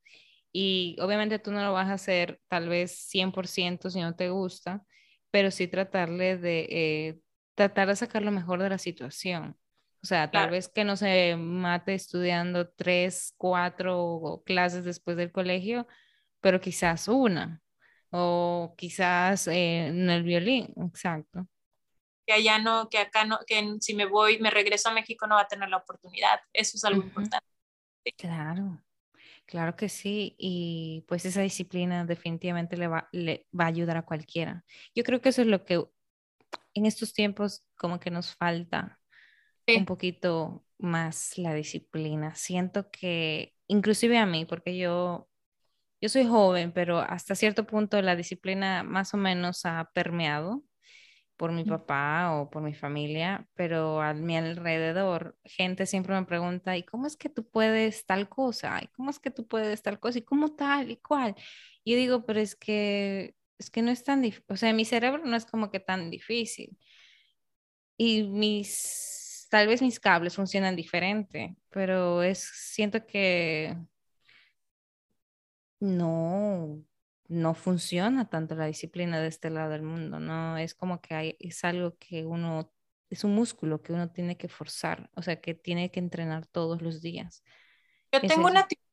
Y obviamente tú no lo vas a hacer tal vez 100% si no te gusta, pero sí tratarle de, eh, tratar de sacar lo mejor de la situación. O sea, tal vez que no se mate estudiando tres, cuatro clases después del colegio, pero quizás una o quizás eh, en el violín, exacto. Que allá no, que acá no, que si me voy, me regreso a México no va a tener la oportunidad. Eso es algo importante. Claro, claro que sí. Y pues esa disciplina definitivamente le va, le va a ayudar a cualquiera. Yo creo que eso es lo que en estos tiempos como que nos falta un poquito más la disciplina. Siento que inclusive a mí, porque yo yo soy joven, pero hasta cierto punto la disciplina más o menos ha permeado por mi papá o por mi familia, pero a mi alrededor gente siempre me pregunta, ¿y cómo es que tú puedes tal cosa? ¿Y cómo es que tú puedes tal cosa? ¿Y cómo tal y cual? Y yo digo, pero es que es que no es tan difícil, o sea, mi cerebro no es como que tan difícil. Y mis tal vez mis cables funcionan diferente, pero es, siento que no, no funciona tanto la disciplina de este lado del mundo, ¿no? Es como que hay, es algo que uno, es un músculo que uno tiene que forzar, o sea, que tiene que entrenar todos los días. Yo tengo una teoría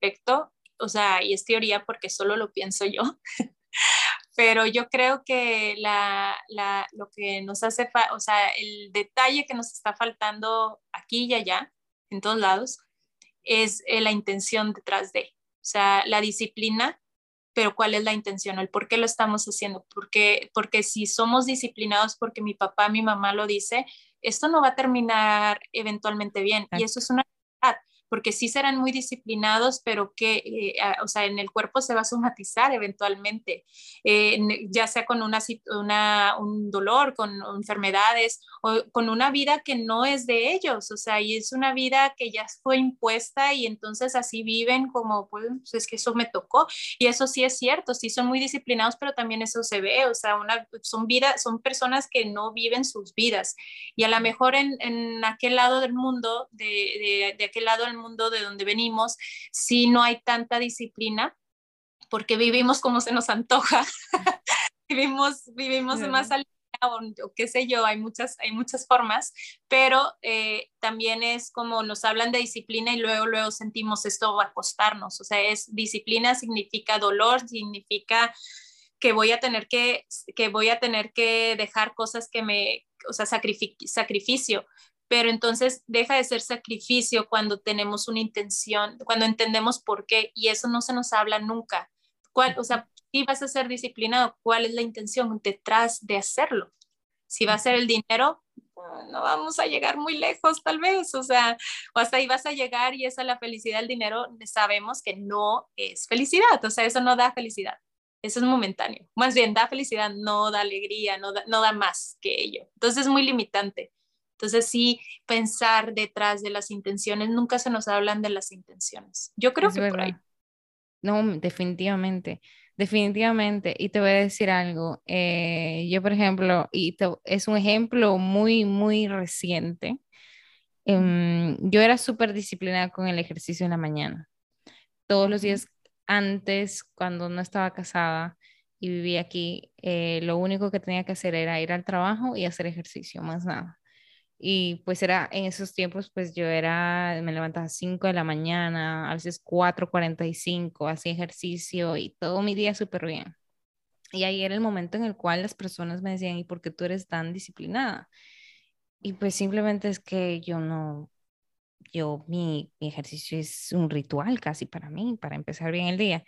respecto, o sea, y es teoría porque solo lo pienso yo, pero yo creo que la, la, lo que nos hace, o sea, el detalle que nos está faltando aquí y allá, en todos lados, es eh, la intención detrás de, o sea, la disciplina, pero cuál es la intención, el por qué lo estamos haciendo, porque, porque si somos disciplinados porque mi papá, mi mamá lo dice, esto no va a terminar eventualmente bien, y eso es una verdad porque sí serán muy disciplinados, pero que, eh, o sea, en el cuerpo se va a somatizar eventualmente, eh, ya sea con una, una, un dolor, con enfermedades o con una vida que no es de ellos, o sea, y es una vida que ya fue impuesta y entonces así viven como, pues, es que eso me tocó. Y eso sí es cierto, sí son muy disciplinados, pero también eso se ve, o sea, una, son, vida, son personas que no viven sus vidas. Y a lo mejor en, en aquel lado del mundo, de, de, de aquel lado del mundo de donde venimos, si no hay tanta disciplina, porque vivimos como se nos antoja, vivimos, vivimos más al o, qué sé yo, hay muchas, hay muchas formas, pero eh, también es como nos hablan de disciplina y luego, luego sentimos esto va a costarnos, o sea, es disciplina significa dolor, significa que voy a tener que, que voy a tener que dejar cosas que me, o sea, sacrificio, pero entonces deja de ser sacrificio cuando tenemos una intención, cuando entendemos por qué, y eso no se nos habla nunca. ¿Cuál, o sea, si vas a ser disciplinado, ¿cuál es la intención detrás de hacerlo? Si va a ser el dinero, no vamos a llegar muy lejos tal vez, o sea, o hasta ahí vas a llegar y esa la felicidad del dinero, sabemos que no es felicidad, o sea, eso no da felicidad, eso es momentáneo, más bien da felicidad, no da alegría, no da, no da más que ello, entonces es muy limitante. Entonces sí, pensar detrás de las intenciones, nunca se nos hablan de las intenciones. Yo creo que por ahí. No, definitivamente, definitivamente. Y te voy a decir algo. Eh, yo, por ejemplo, y es un ejemplo muy, muy reciente. Em, yo era súper disciplinada con el ejercicio en la mañana. Todos los días antes, cuando no estaba casada y vivía aquí, eh, lo único que tenía que hacer era ir al trabajo y hacer ejercicio, más nada. Y pues era en esos tiempos, pues yo era, me levantaba a 5 de la mañana, a veces 4.45, hacía ejercicio y todo mi día súper bien. Y ahí era el momento en el cual las personas me decían, ¿y por qué tú eres tan disciplinada? Y pues simplemente es que yo no, yo, mi, mi ejercicio es un ritual casi para mí, para empezar bien el día.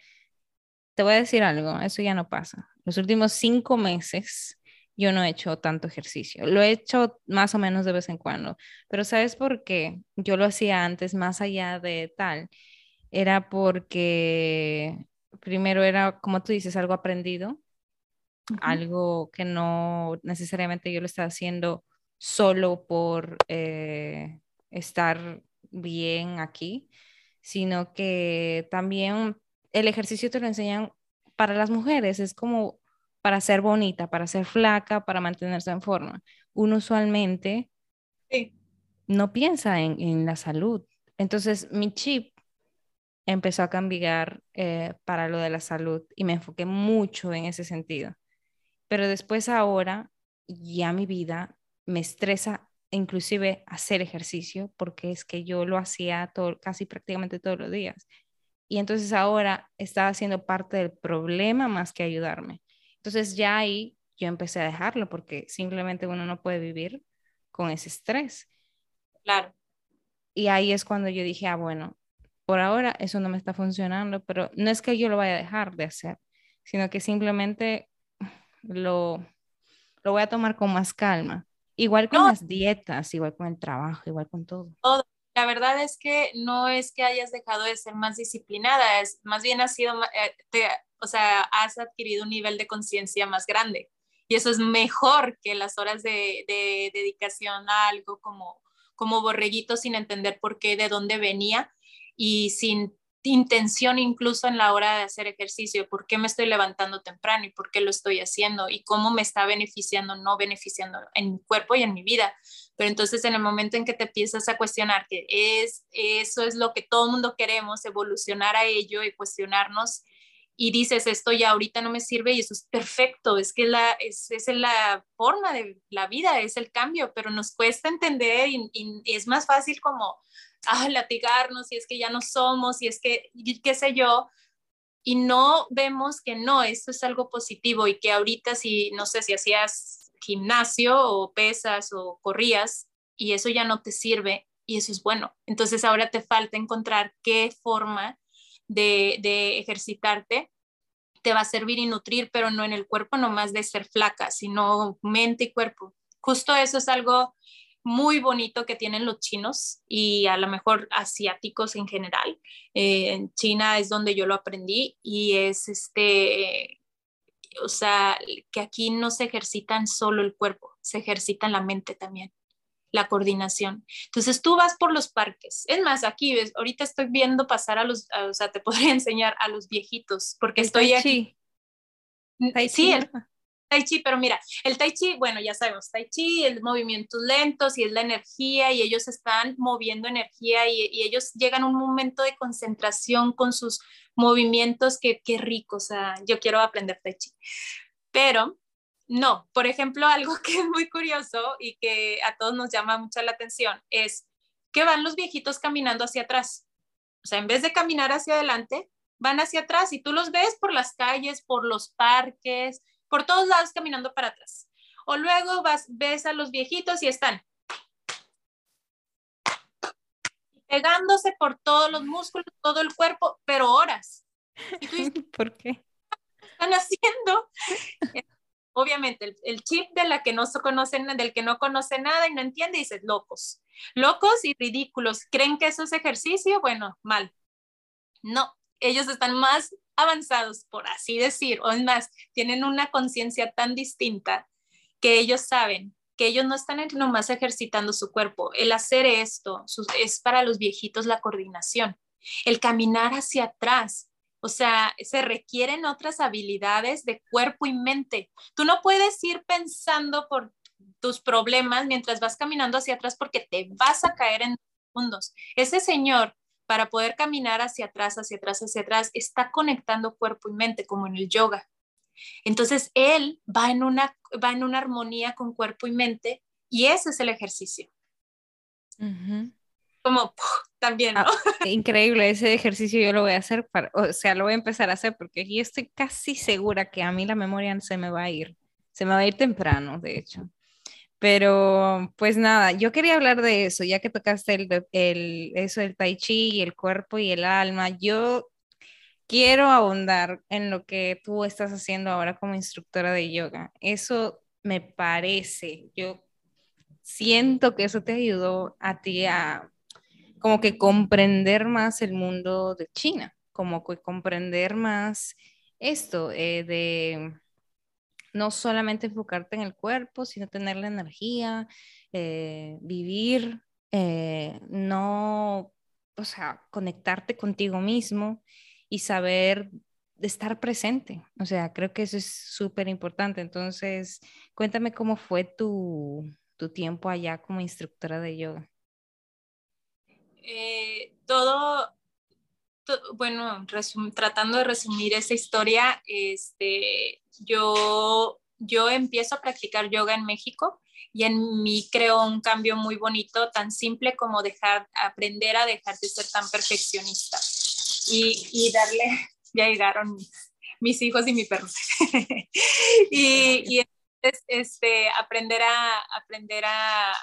Te voy a decir algo, eso ya no pasa. Los últimos cinco meses yo no he hecho tanto ejercicio. Lo he hecho más o menos de vez en cuando, pero ¿sabes por qué? Yo lo hacía antes más allá de tal. Era porque primero era, como tú dices, algo aprendido, algo que no necesariamente yo lo estaba haciendo solo por eh, estar bien aquí, sino que también el ejercicio te lo enseñan para las mujeres, es como para ser bonita, para ser flaca, para mantenerse en forma. Uno usualmente no piensa en, la salud. Entonces mi chip empezó a cambiar eh, para lo de la salud y me enfoqué mucho en ese sentido. Pero después ahora ya mi vida me estresa inclusive hacer ejercicio porque es que yo lo hacía todo, casi prácticamente todos los días. Y entonces ahora estaba siendo parte del problema más que ayudarme. Entonces ya ahí yo empecé a dejarlo porque simplemente uno no puede vivir con ese estrés. Claro. Y ahí es cuando yo dije, ah, bueno, por ahora eso no me está funcionando, pero no es que yo lo vaya a dejar de hacer, sino que simplemente lo, lo voy a tomar con más calma. Igual con las dietas, igual con el trabajo, igual con todo. Todo. La verdad es que no es que hayas dejado de ser más disciplinada, es más bien ha sido, eh, o sea, has adquirido un nivel de conciencia más grande. Y eso es mejor que las horas de, dedicación a algo como, como borreguito sin entender por qué, de dónde venía y sin intención incluso en la hora de hacer ejercicio, por qué me estoy levantando temprano y por qué lo estoy haciendo y cómo me está beneficiando, no beneficiando en mi cuerpo y en mi vida. Pero entonces en el momento en que te empiezas a cuestionar que es, eso es lo que todo mundo queremos, evolucionar a ello y cuestionarnos y dices esto ya ahorita no me sirve y eso es perfecto, es que la, es, es la forma de la vida, es el cambio, pero nos cuesta entender y, y es más fácil como ah, latigarnos y es que ya no somos y es que, qué sé yo, y no vemos que no, esto es algo positivo y que ahorita si, no sé si hacías gimnasio o pesas o corrías y eso ya no te sirve y eso es bueno. Entonces ahora te falta encontrar qué forma de, de ejercitarte te va a servir y nutrir, pero no en el cuerpo nomás de ser flaca, sino mente y cuerpo. Justo eso es algo muy bonito que tienen los chinos y a lo mejor asiáticos en general. Eh, en China es donde yo lo aprendí y es este, o sea, que aquí no se ejercitan solo el cuerpo, se ejercita la mente también, la coordinación. Entonces tú vas por los parques. Es más, aquí ves, ahorita estoy viendo pasar a los, o sea, te podría enseñar a los viejitos porque estoy aquí. Sí, Tai Chi, pero mira, el Tai Chi, bueno, ya sabemos, Tai Chi, el movimientos lentos y es la energía y ellos están moviendo energía y, ellos llegan a un momento de concentración con sus movimientos que qué rico, o sea, yo quiero aprender Tai Chi. Pero no, por ejemplo, algo que es muy curioso y que a todos nos llama mucho la atención es que van los viejitos caminando hacia atrás. O sea, en vez de caminar hacia adelante, van hacia atrás y tú los ves por las calles, por los parques, por todos lados caminando para atrás. O luego vas, ves a los viejitos y están pegándose por todos los músculos, todo el cuerpo, pero horas. ¿Por qué? están haciendo? Obviamente, el, chip de la que no conocen, del que no conoce nada y no entiende, dice locos. Locos y ridículos. ¿Creen que eso es ejercicio? Bueno, mal. No, ellos están más avanzados, por así decir, o es más, tienen una conciencia tan distinta que ellos saben que ellos no están nomás ejercitando su cuerpo. El hacer esto es para los viejitos la coordinación, el caminar hacia atrás. O sea, se requieren otras habilidades de cuerpo y mente. Tú no puedes ir pensando por tus problemas mientras vas caminando hacia atrás porque te vas a caer en segundos. Ese señor para poder caminar hacia atrás, hacia atrás, hacia atrás, está conectando cuerpo y mente, como en el yoga. Entonces, él va en una, va en una armonía con cuerpo y mente y ese es el ejercicio. Como también, ¿no? Ah, increíble, ese ejercicio yo lo voy a hacer, para, o sea, lo voy a empezar a hacer porque aquí estoy casi segura que a mí la memoria se me va a ir, se me va a ir temprano, de hecho. Pero pues nada, yo quería hablar de eso, ya que tocaste el, el, eso del tai chi, el cuerpo y el alma. Yo quiero ahondar en lo que tú estás haciendo ahora como instructora de yoga. Eso me parece, yo siento que eso te ayudó a ti a como que comprender más el mundo de China, como que comprender más esto eh, de no solamente enfocarte en el cuerpo, sino tener la energía, eh, vivir, eh, no, o sea, conectarte contigo mismo y saber estar presente. O sea, creo que eso es súper importante. Entonces, cuéntame cómo fue tu, tiempo allá como instructora de yoga. Eh, todo, bueno, tratando de resumir esa historia, este, yo, yo empiezo a practicar yoga en México y en mí creo un cambio muy bonito, tan simple como dejar, aprender a dejar de ser tan perfeccionista y, y darle, ya llegaron mis, hijos y mi perro. y, y este, aprender a, aprender a,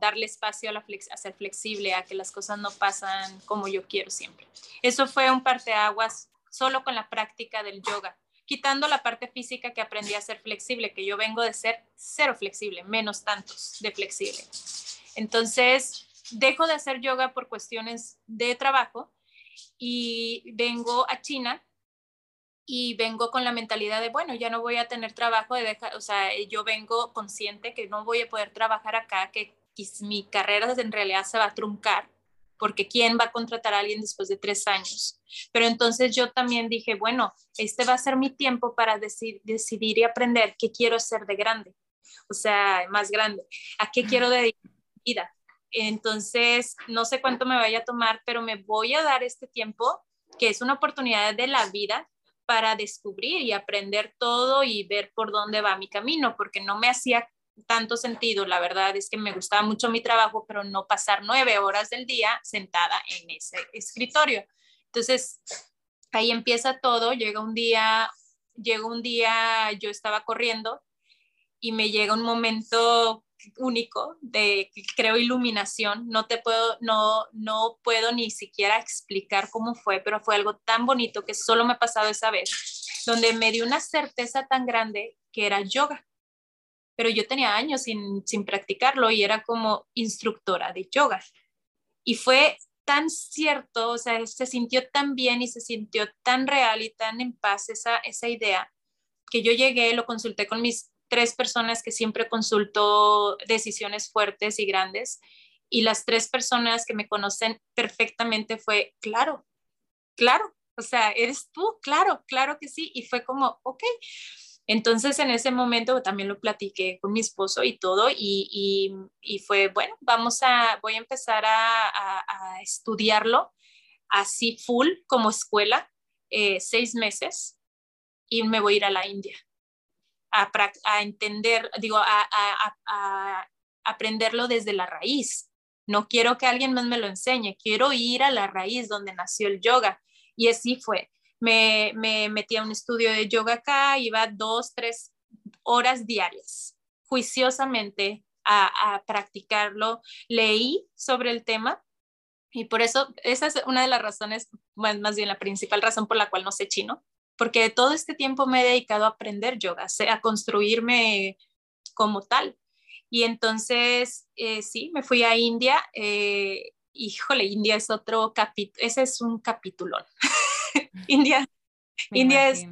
darle espacio a, la a ser flexible, a que las cosas no pasan como yo quiero siempre. Eso fue un parteaguas solo con la práctica del yoga, quitando la parte física que aprendí a ser flexible, que yo vengo de ser cero flexible, menos tantos de flexible. Entonces, dejo de hacer yoga por cuestiones de trabajo y vengo a China y vengo con la mentalidad de, bueno, ya no voy a tener trabajo, de dejar, o sea, yo vengo consciente que no voy a poder trabajar acá, que mi carrera en realidad se va a truncar porque ¿quién va a contratar a alguien después de tres años? Pero entonces yo también dije, bueno, este va a ser mi tiempo para decidir y aprender qué quiero hacer de grande, o sea, más grande, a qué quiero dedicar mi vida. Entonces, no sé cuánto me vaya a tomar, pero me voy a dar este tiempo, que es una oportunidad de la vida para descubrir y aprender todo y ver por dónde va mi camino, porque no me hacía tanto sentido. La verdad es que me gustaba mucho mi trabajo, pero no pasar nueve horas del día sentada en ese escritorio. Entonces, ahí empieza todo. Llega un día, llega un día, yo estaba corriendo y me llega un momento único de creo iluminación no te puedo no no puedo ni siquiera explicar cómo fue pero fue algo tan bonito que solo me ha pasado esa vez donde me dio una certeza tan grande que era yoga pero yo tenía años sin, practicarlo y era como instructora de yoga. Y fue tan cierto, o sea, se sintió tan bien y se sintió tan real y tan en paz esa, esa idea, que yo llegué, lo consulté con mis tres personas que siempre consultó decisiones fuertes y grandes, y las tres personas que me conocen perfectamente fue, claro, claro, o sea, eres tú, claro, claro que sí, y fue como, ok, entonces en ese momento también lo platiqué con mi esposo y todo y, fue, bueno, vamos a, voy a empezar a, estudiarlo así full como escuela, eh, seis meses y me voy a ir a la India a, entender, digo, a, aprenderlo desde la raíz. No quiero que alguien más me lo enseñe, quiero ir a la raíz donde nació el yoga. Y así fue me, me metí a un estudio de yoga acá, iba dos, tres horas diarias, juiciosamente a practicarlo. Leí sobre el tema y por eso, esa es una de las razones, más, más bien la principal razón por la cual no sé chino, porque todo este tiempo me he dedicado a aprender yoga, a construirme como tal. Y entonces, eh, sí, me fui a India. Eh, híjole, India es otro capítulo, ese es un capítulón. India, India es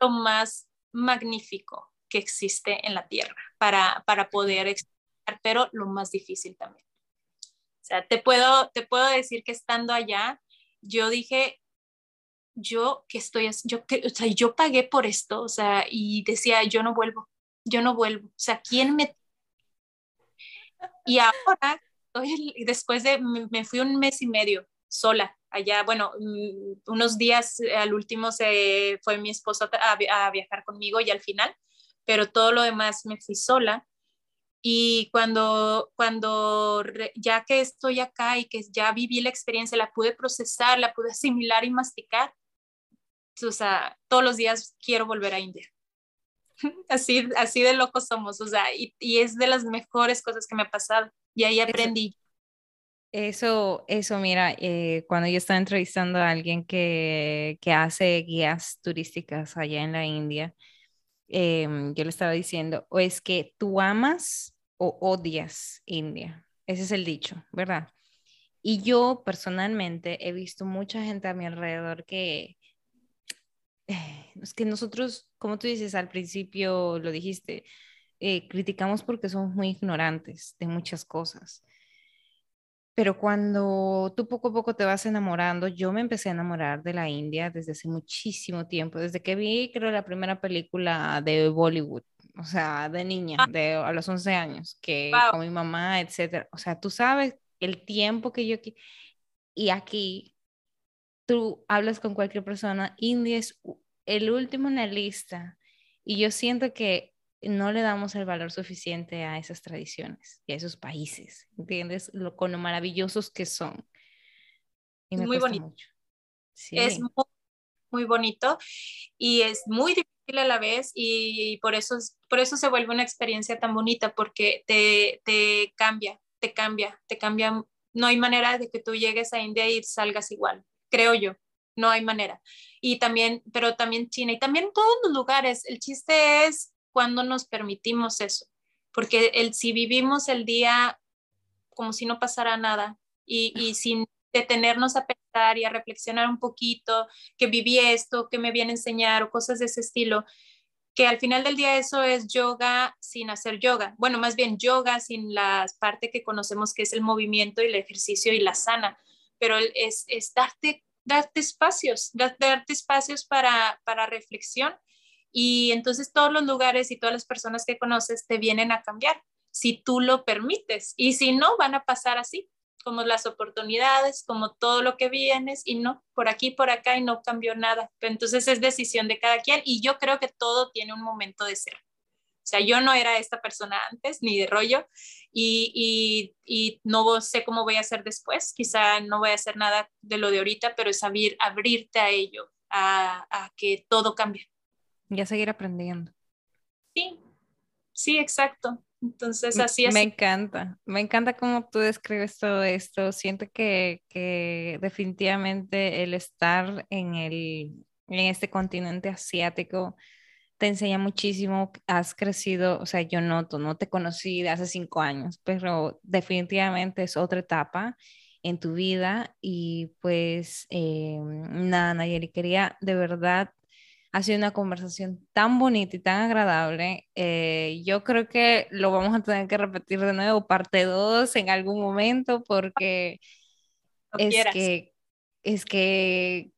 lo más magnífico que existe en la Tierra para, para poder explicar, pero lo más difícil también. O sea, te puedo, te puedo decir que estando allá, yo dije, yo que estoy, yo, que, o sea, yo pagué por esto, o sea, y decía, yo no vuelvo, yo no vuelvo, o sea, ¿quién me... Y ahora, después de, me fui un mes y medio sola, allá, bueno, mm, unos días eh, al último se fue mi esposo a, viajar conmigo y al final, pero todo lo demás me fui sola. Y cuando, cuando ya que estoy acá y que ya viví la experiencia, la pude procesar, la pude asimilar y masticar, o sea, todos los días quiero volver a India. Así, así de locos somos, o sea, y, y es de las mejores cosas que me ha pasado. Y ahí aprendí eso, eso, mira, eh, cuando yo estaba entrevistando a alguien que, que, hace guías turísticas allá en la India, em, yo le estaba diciendo, o es que tú amas o odias India. Ese es el dicho, ¿verdad? Y yo personalmente he visto mucha gente a mi alrededor que, eh, es que nosotros, como tú dices al principio, lo dijiste, eh, criticamos porque somos muy ignorantes de muchas cosas. Pero cuando tú poco a poco te vas enamorando, yo me empecé a enamorar de la India desde hace muchísimo tiempo, desde que vi, creo, la primera película de Bollywood, o sea, de niña, ah. de, a los 11 años, que con mi mamá, etcétera. O sea, tú sabes el tiempo que yo... Y aquí tú hablas con cualquier persona, India es el último en la lista. Y yo siento que no le damos el valor suficiente a esas tradiciones y a esos países, ¿entiendes? Lo, con lo maravillosos que son. es muy bonito. Es muy, bonito y es muy difícil a la vez y, por, eso, por eso se vuelve una experiencia tan bonita porque te, te cambia, te cambia, te cambia. No hay manera de que tú llegues a India y salgas igual, creo yo no hay manera. Y también, pero también China y también todos los lugares. El chiste es cuando nos permitimos eso, porque el, si vivimos el día como si no pasara nada y, sin detenernos a pensar y a reflexionar un poquito, que viví esto, que me viene a enseñar o cosas de ese estilo, que al final del día eso es yoga sin hacer yoga. Bueno, más bien yoga sin la parte que conocemos que es el movimiento y el ejercicio y la sana, pero es, es darte, darte espacios, darte, espacios para, para reflexión y entonces todos los lugares y todas las personas que conoces te vienen a cambiar si tú lo permites y si no van a pasar así como las oportunidades, como todo lo que vienes y no, por aquí, por acá y no cambió nada. Entonces es decisión de cada quien y yo creo que todo tiene un momento de ser. O sea, yo no era esta persona antes, ni de rollo, y, y, no sé cómo voy a hacer después. Quizá no voy a hacer nada de lo de ahorita, pero es abrir, abrirte a ello, a, a que todo cambie. Y a seguir aprendiendo. Sí, sí, exacto. Entonces, así es. Me encanta, me encanta cómo tú describes todo esto. Siento que, que definitivamente el estar en, el, en este continente asiático te enseña muchísimo, has crecido, o sea, yo noto, no te conocí de hace cinco años, pero definitivamente es otra etapa en tu vida y pues eh, nada, Nayeli, quería de verdad ha sido una conversación tan bonita y tan agradable. Eh, yo creo que lo vamos a tener que repetir de nuevo, parte 2 en algún momento, porque es que, es que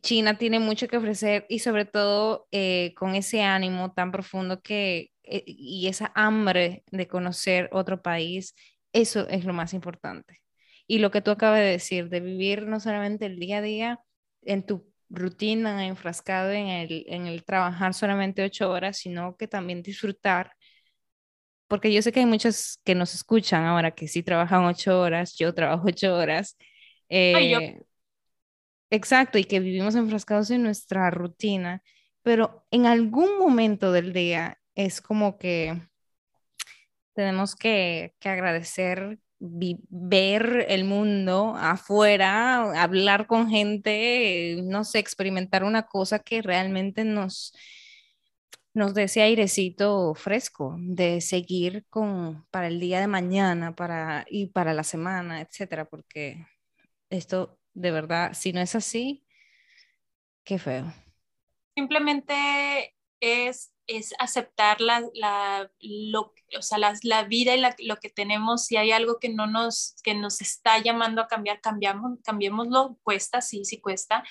China tiene mucho que ofrecer y sobre todo eh, con ese ánimo tan profundo que, eh, y esa hambre de conocer otro país, eso es lo más importante. Y lo que tú acabas de decir, de vivir no solamente el día a día en tu rutina, enfrascado en el, en el trabajar solamente ocho horas, sino que también disfrutar, porque yo sé que hay muchos que nos escuchan ahora que sí trabajan ocho horas, yo trabajo ocho horas. Eh, exacto, y que vivimos enfrascados en nuestra rutina, pero en algún momento del día es como que tenemos que, que agradecer ver el mundo afuera, hablar con gente, no sé, experimentar una cosa que realmente nos, nos dé ese airecito fresco de seguir con para el día de mañana para, y para la semana, etcétera, porque esto de verdad, si no es así, qué feo. Simplemente es es aceptar la, la, lo, o sea, la, la vida y lo que tenemos. Si hay algo que no nos, que nos está llamando a cambiar, cambiamos, cambiémoslo. Cuesta, sí, sí cuesta.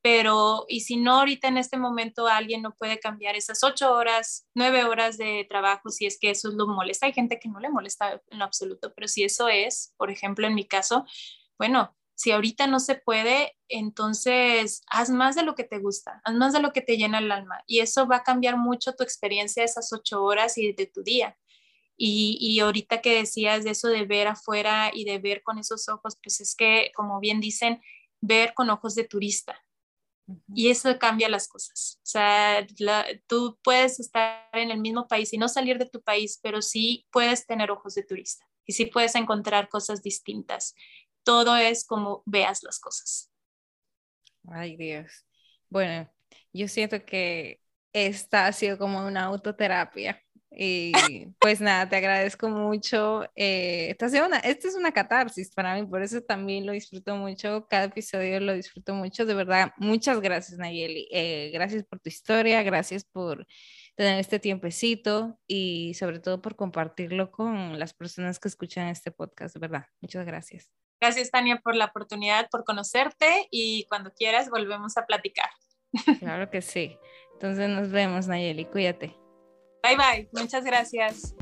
Pero, y si no, ahorita en este momento alguien no puede cambiar esas ocho horas, nueve horas de trabajo, si es que eso lo molesta. Hay gente que no le molesta en lo absoluto, pero si eso es, por ejemplo, en mi caso, bueno, si ahorita no se puede, entonces haz más de lo que te gusta, haz más de lo que te llena el alma y eso va a cambiar mucho tu experiencia de esas ocho horas y de tu día. Y, y, ahorita que decías de eso de ver afuera y de ver con esos ojos, pues es que, como bien dicen, ver con ojos de turista. Y eso cambia las cosas. O sea, tú puedes estar en el mismo país y no salir de tu país, pero sí puedes tener ojos de turista y sí puedes encontrar cosas distintas todo es como veas las cosas. Ay, Dios. Bueno, yo siento que esta ha sido como una autoterapia. Y pues nada, te agradezco mucho. Eh, esta, una, esta es una catarsis para mí, por eso también lo disfruto mucho. Cada episodio lo disfruto mucho. De verdad, muchas gracias, Nayeli. Eh, gracias por tu historia, gracias por tener este tiempecito y sobre todo por compartirlo con las personas que escuchan este podcast. De verdad, muchas gracias. Gracias, Tania, por la oportunidad, por conocerte y cuando quieras volvemos a platicar. Claro que sí. Entonces nos vemos, Nayeli. Cuídate. Bye bye. Muchas gracias.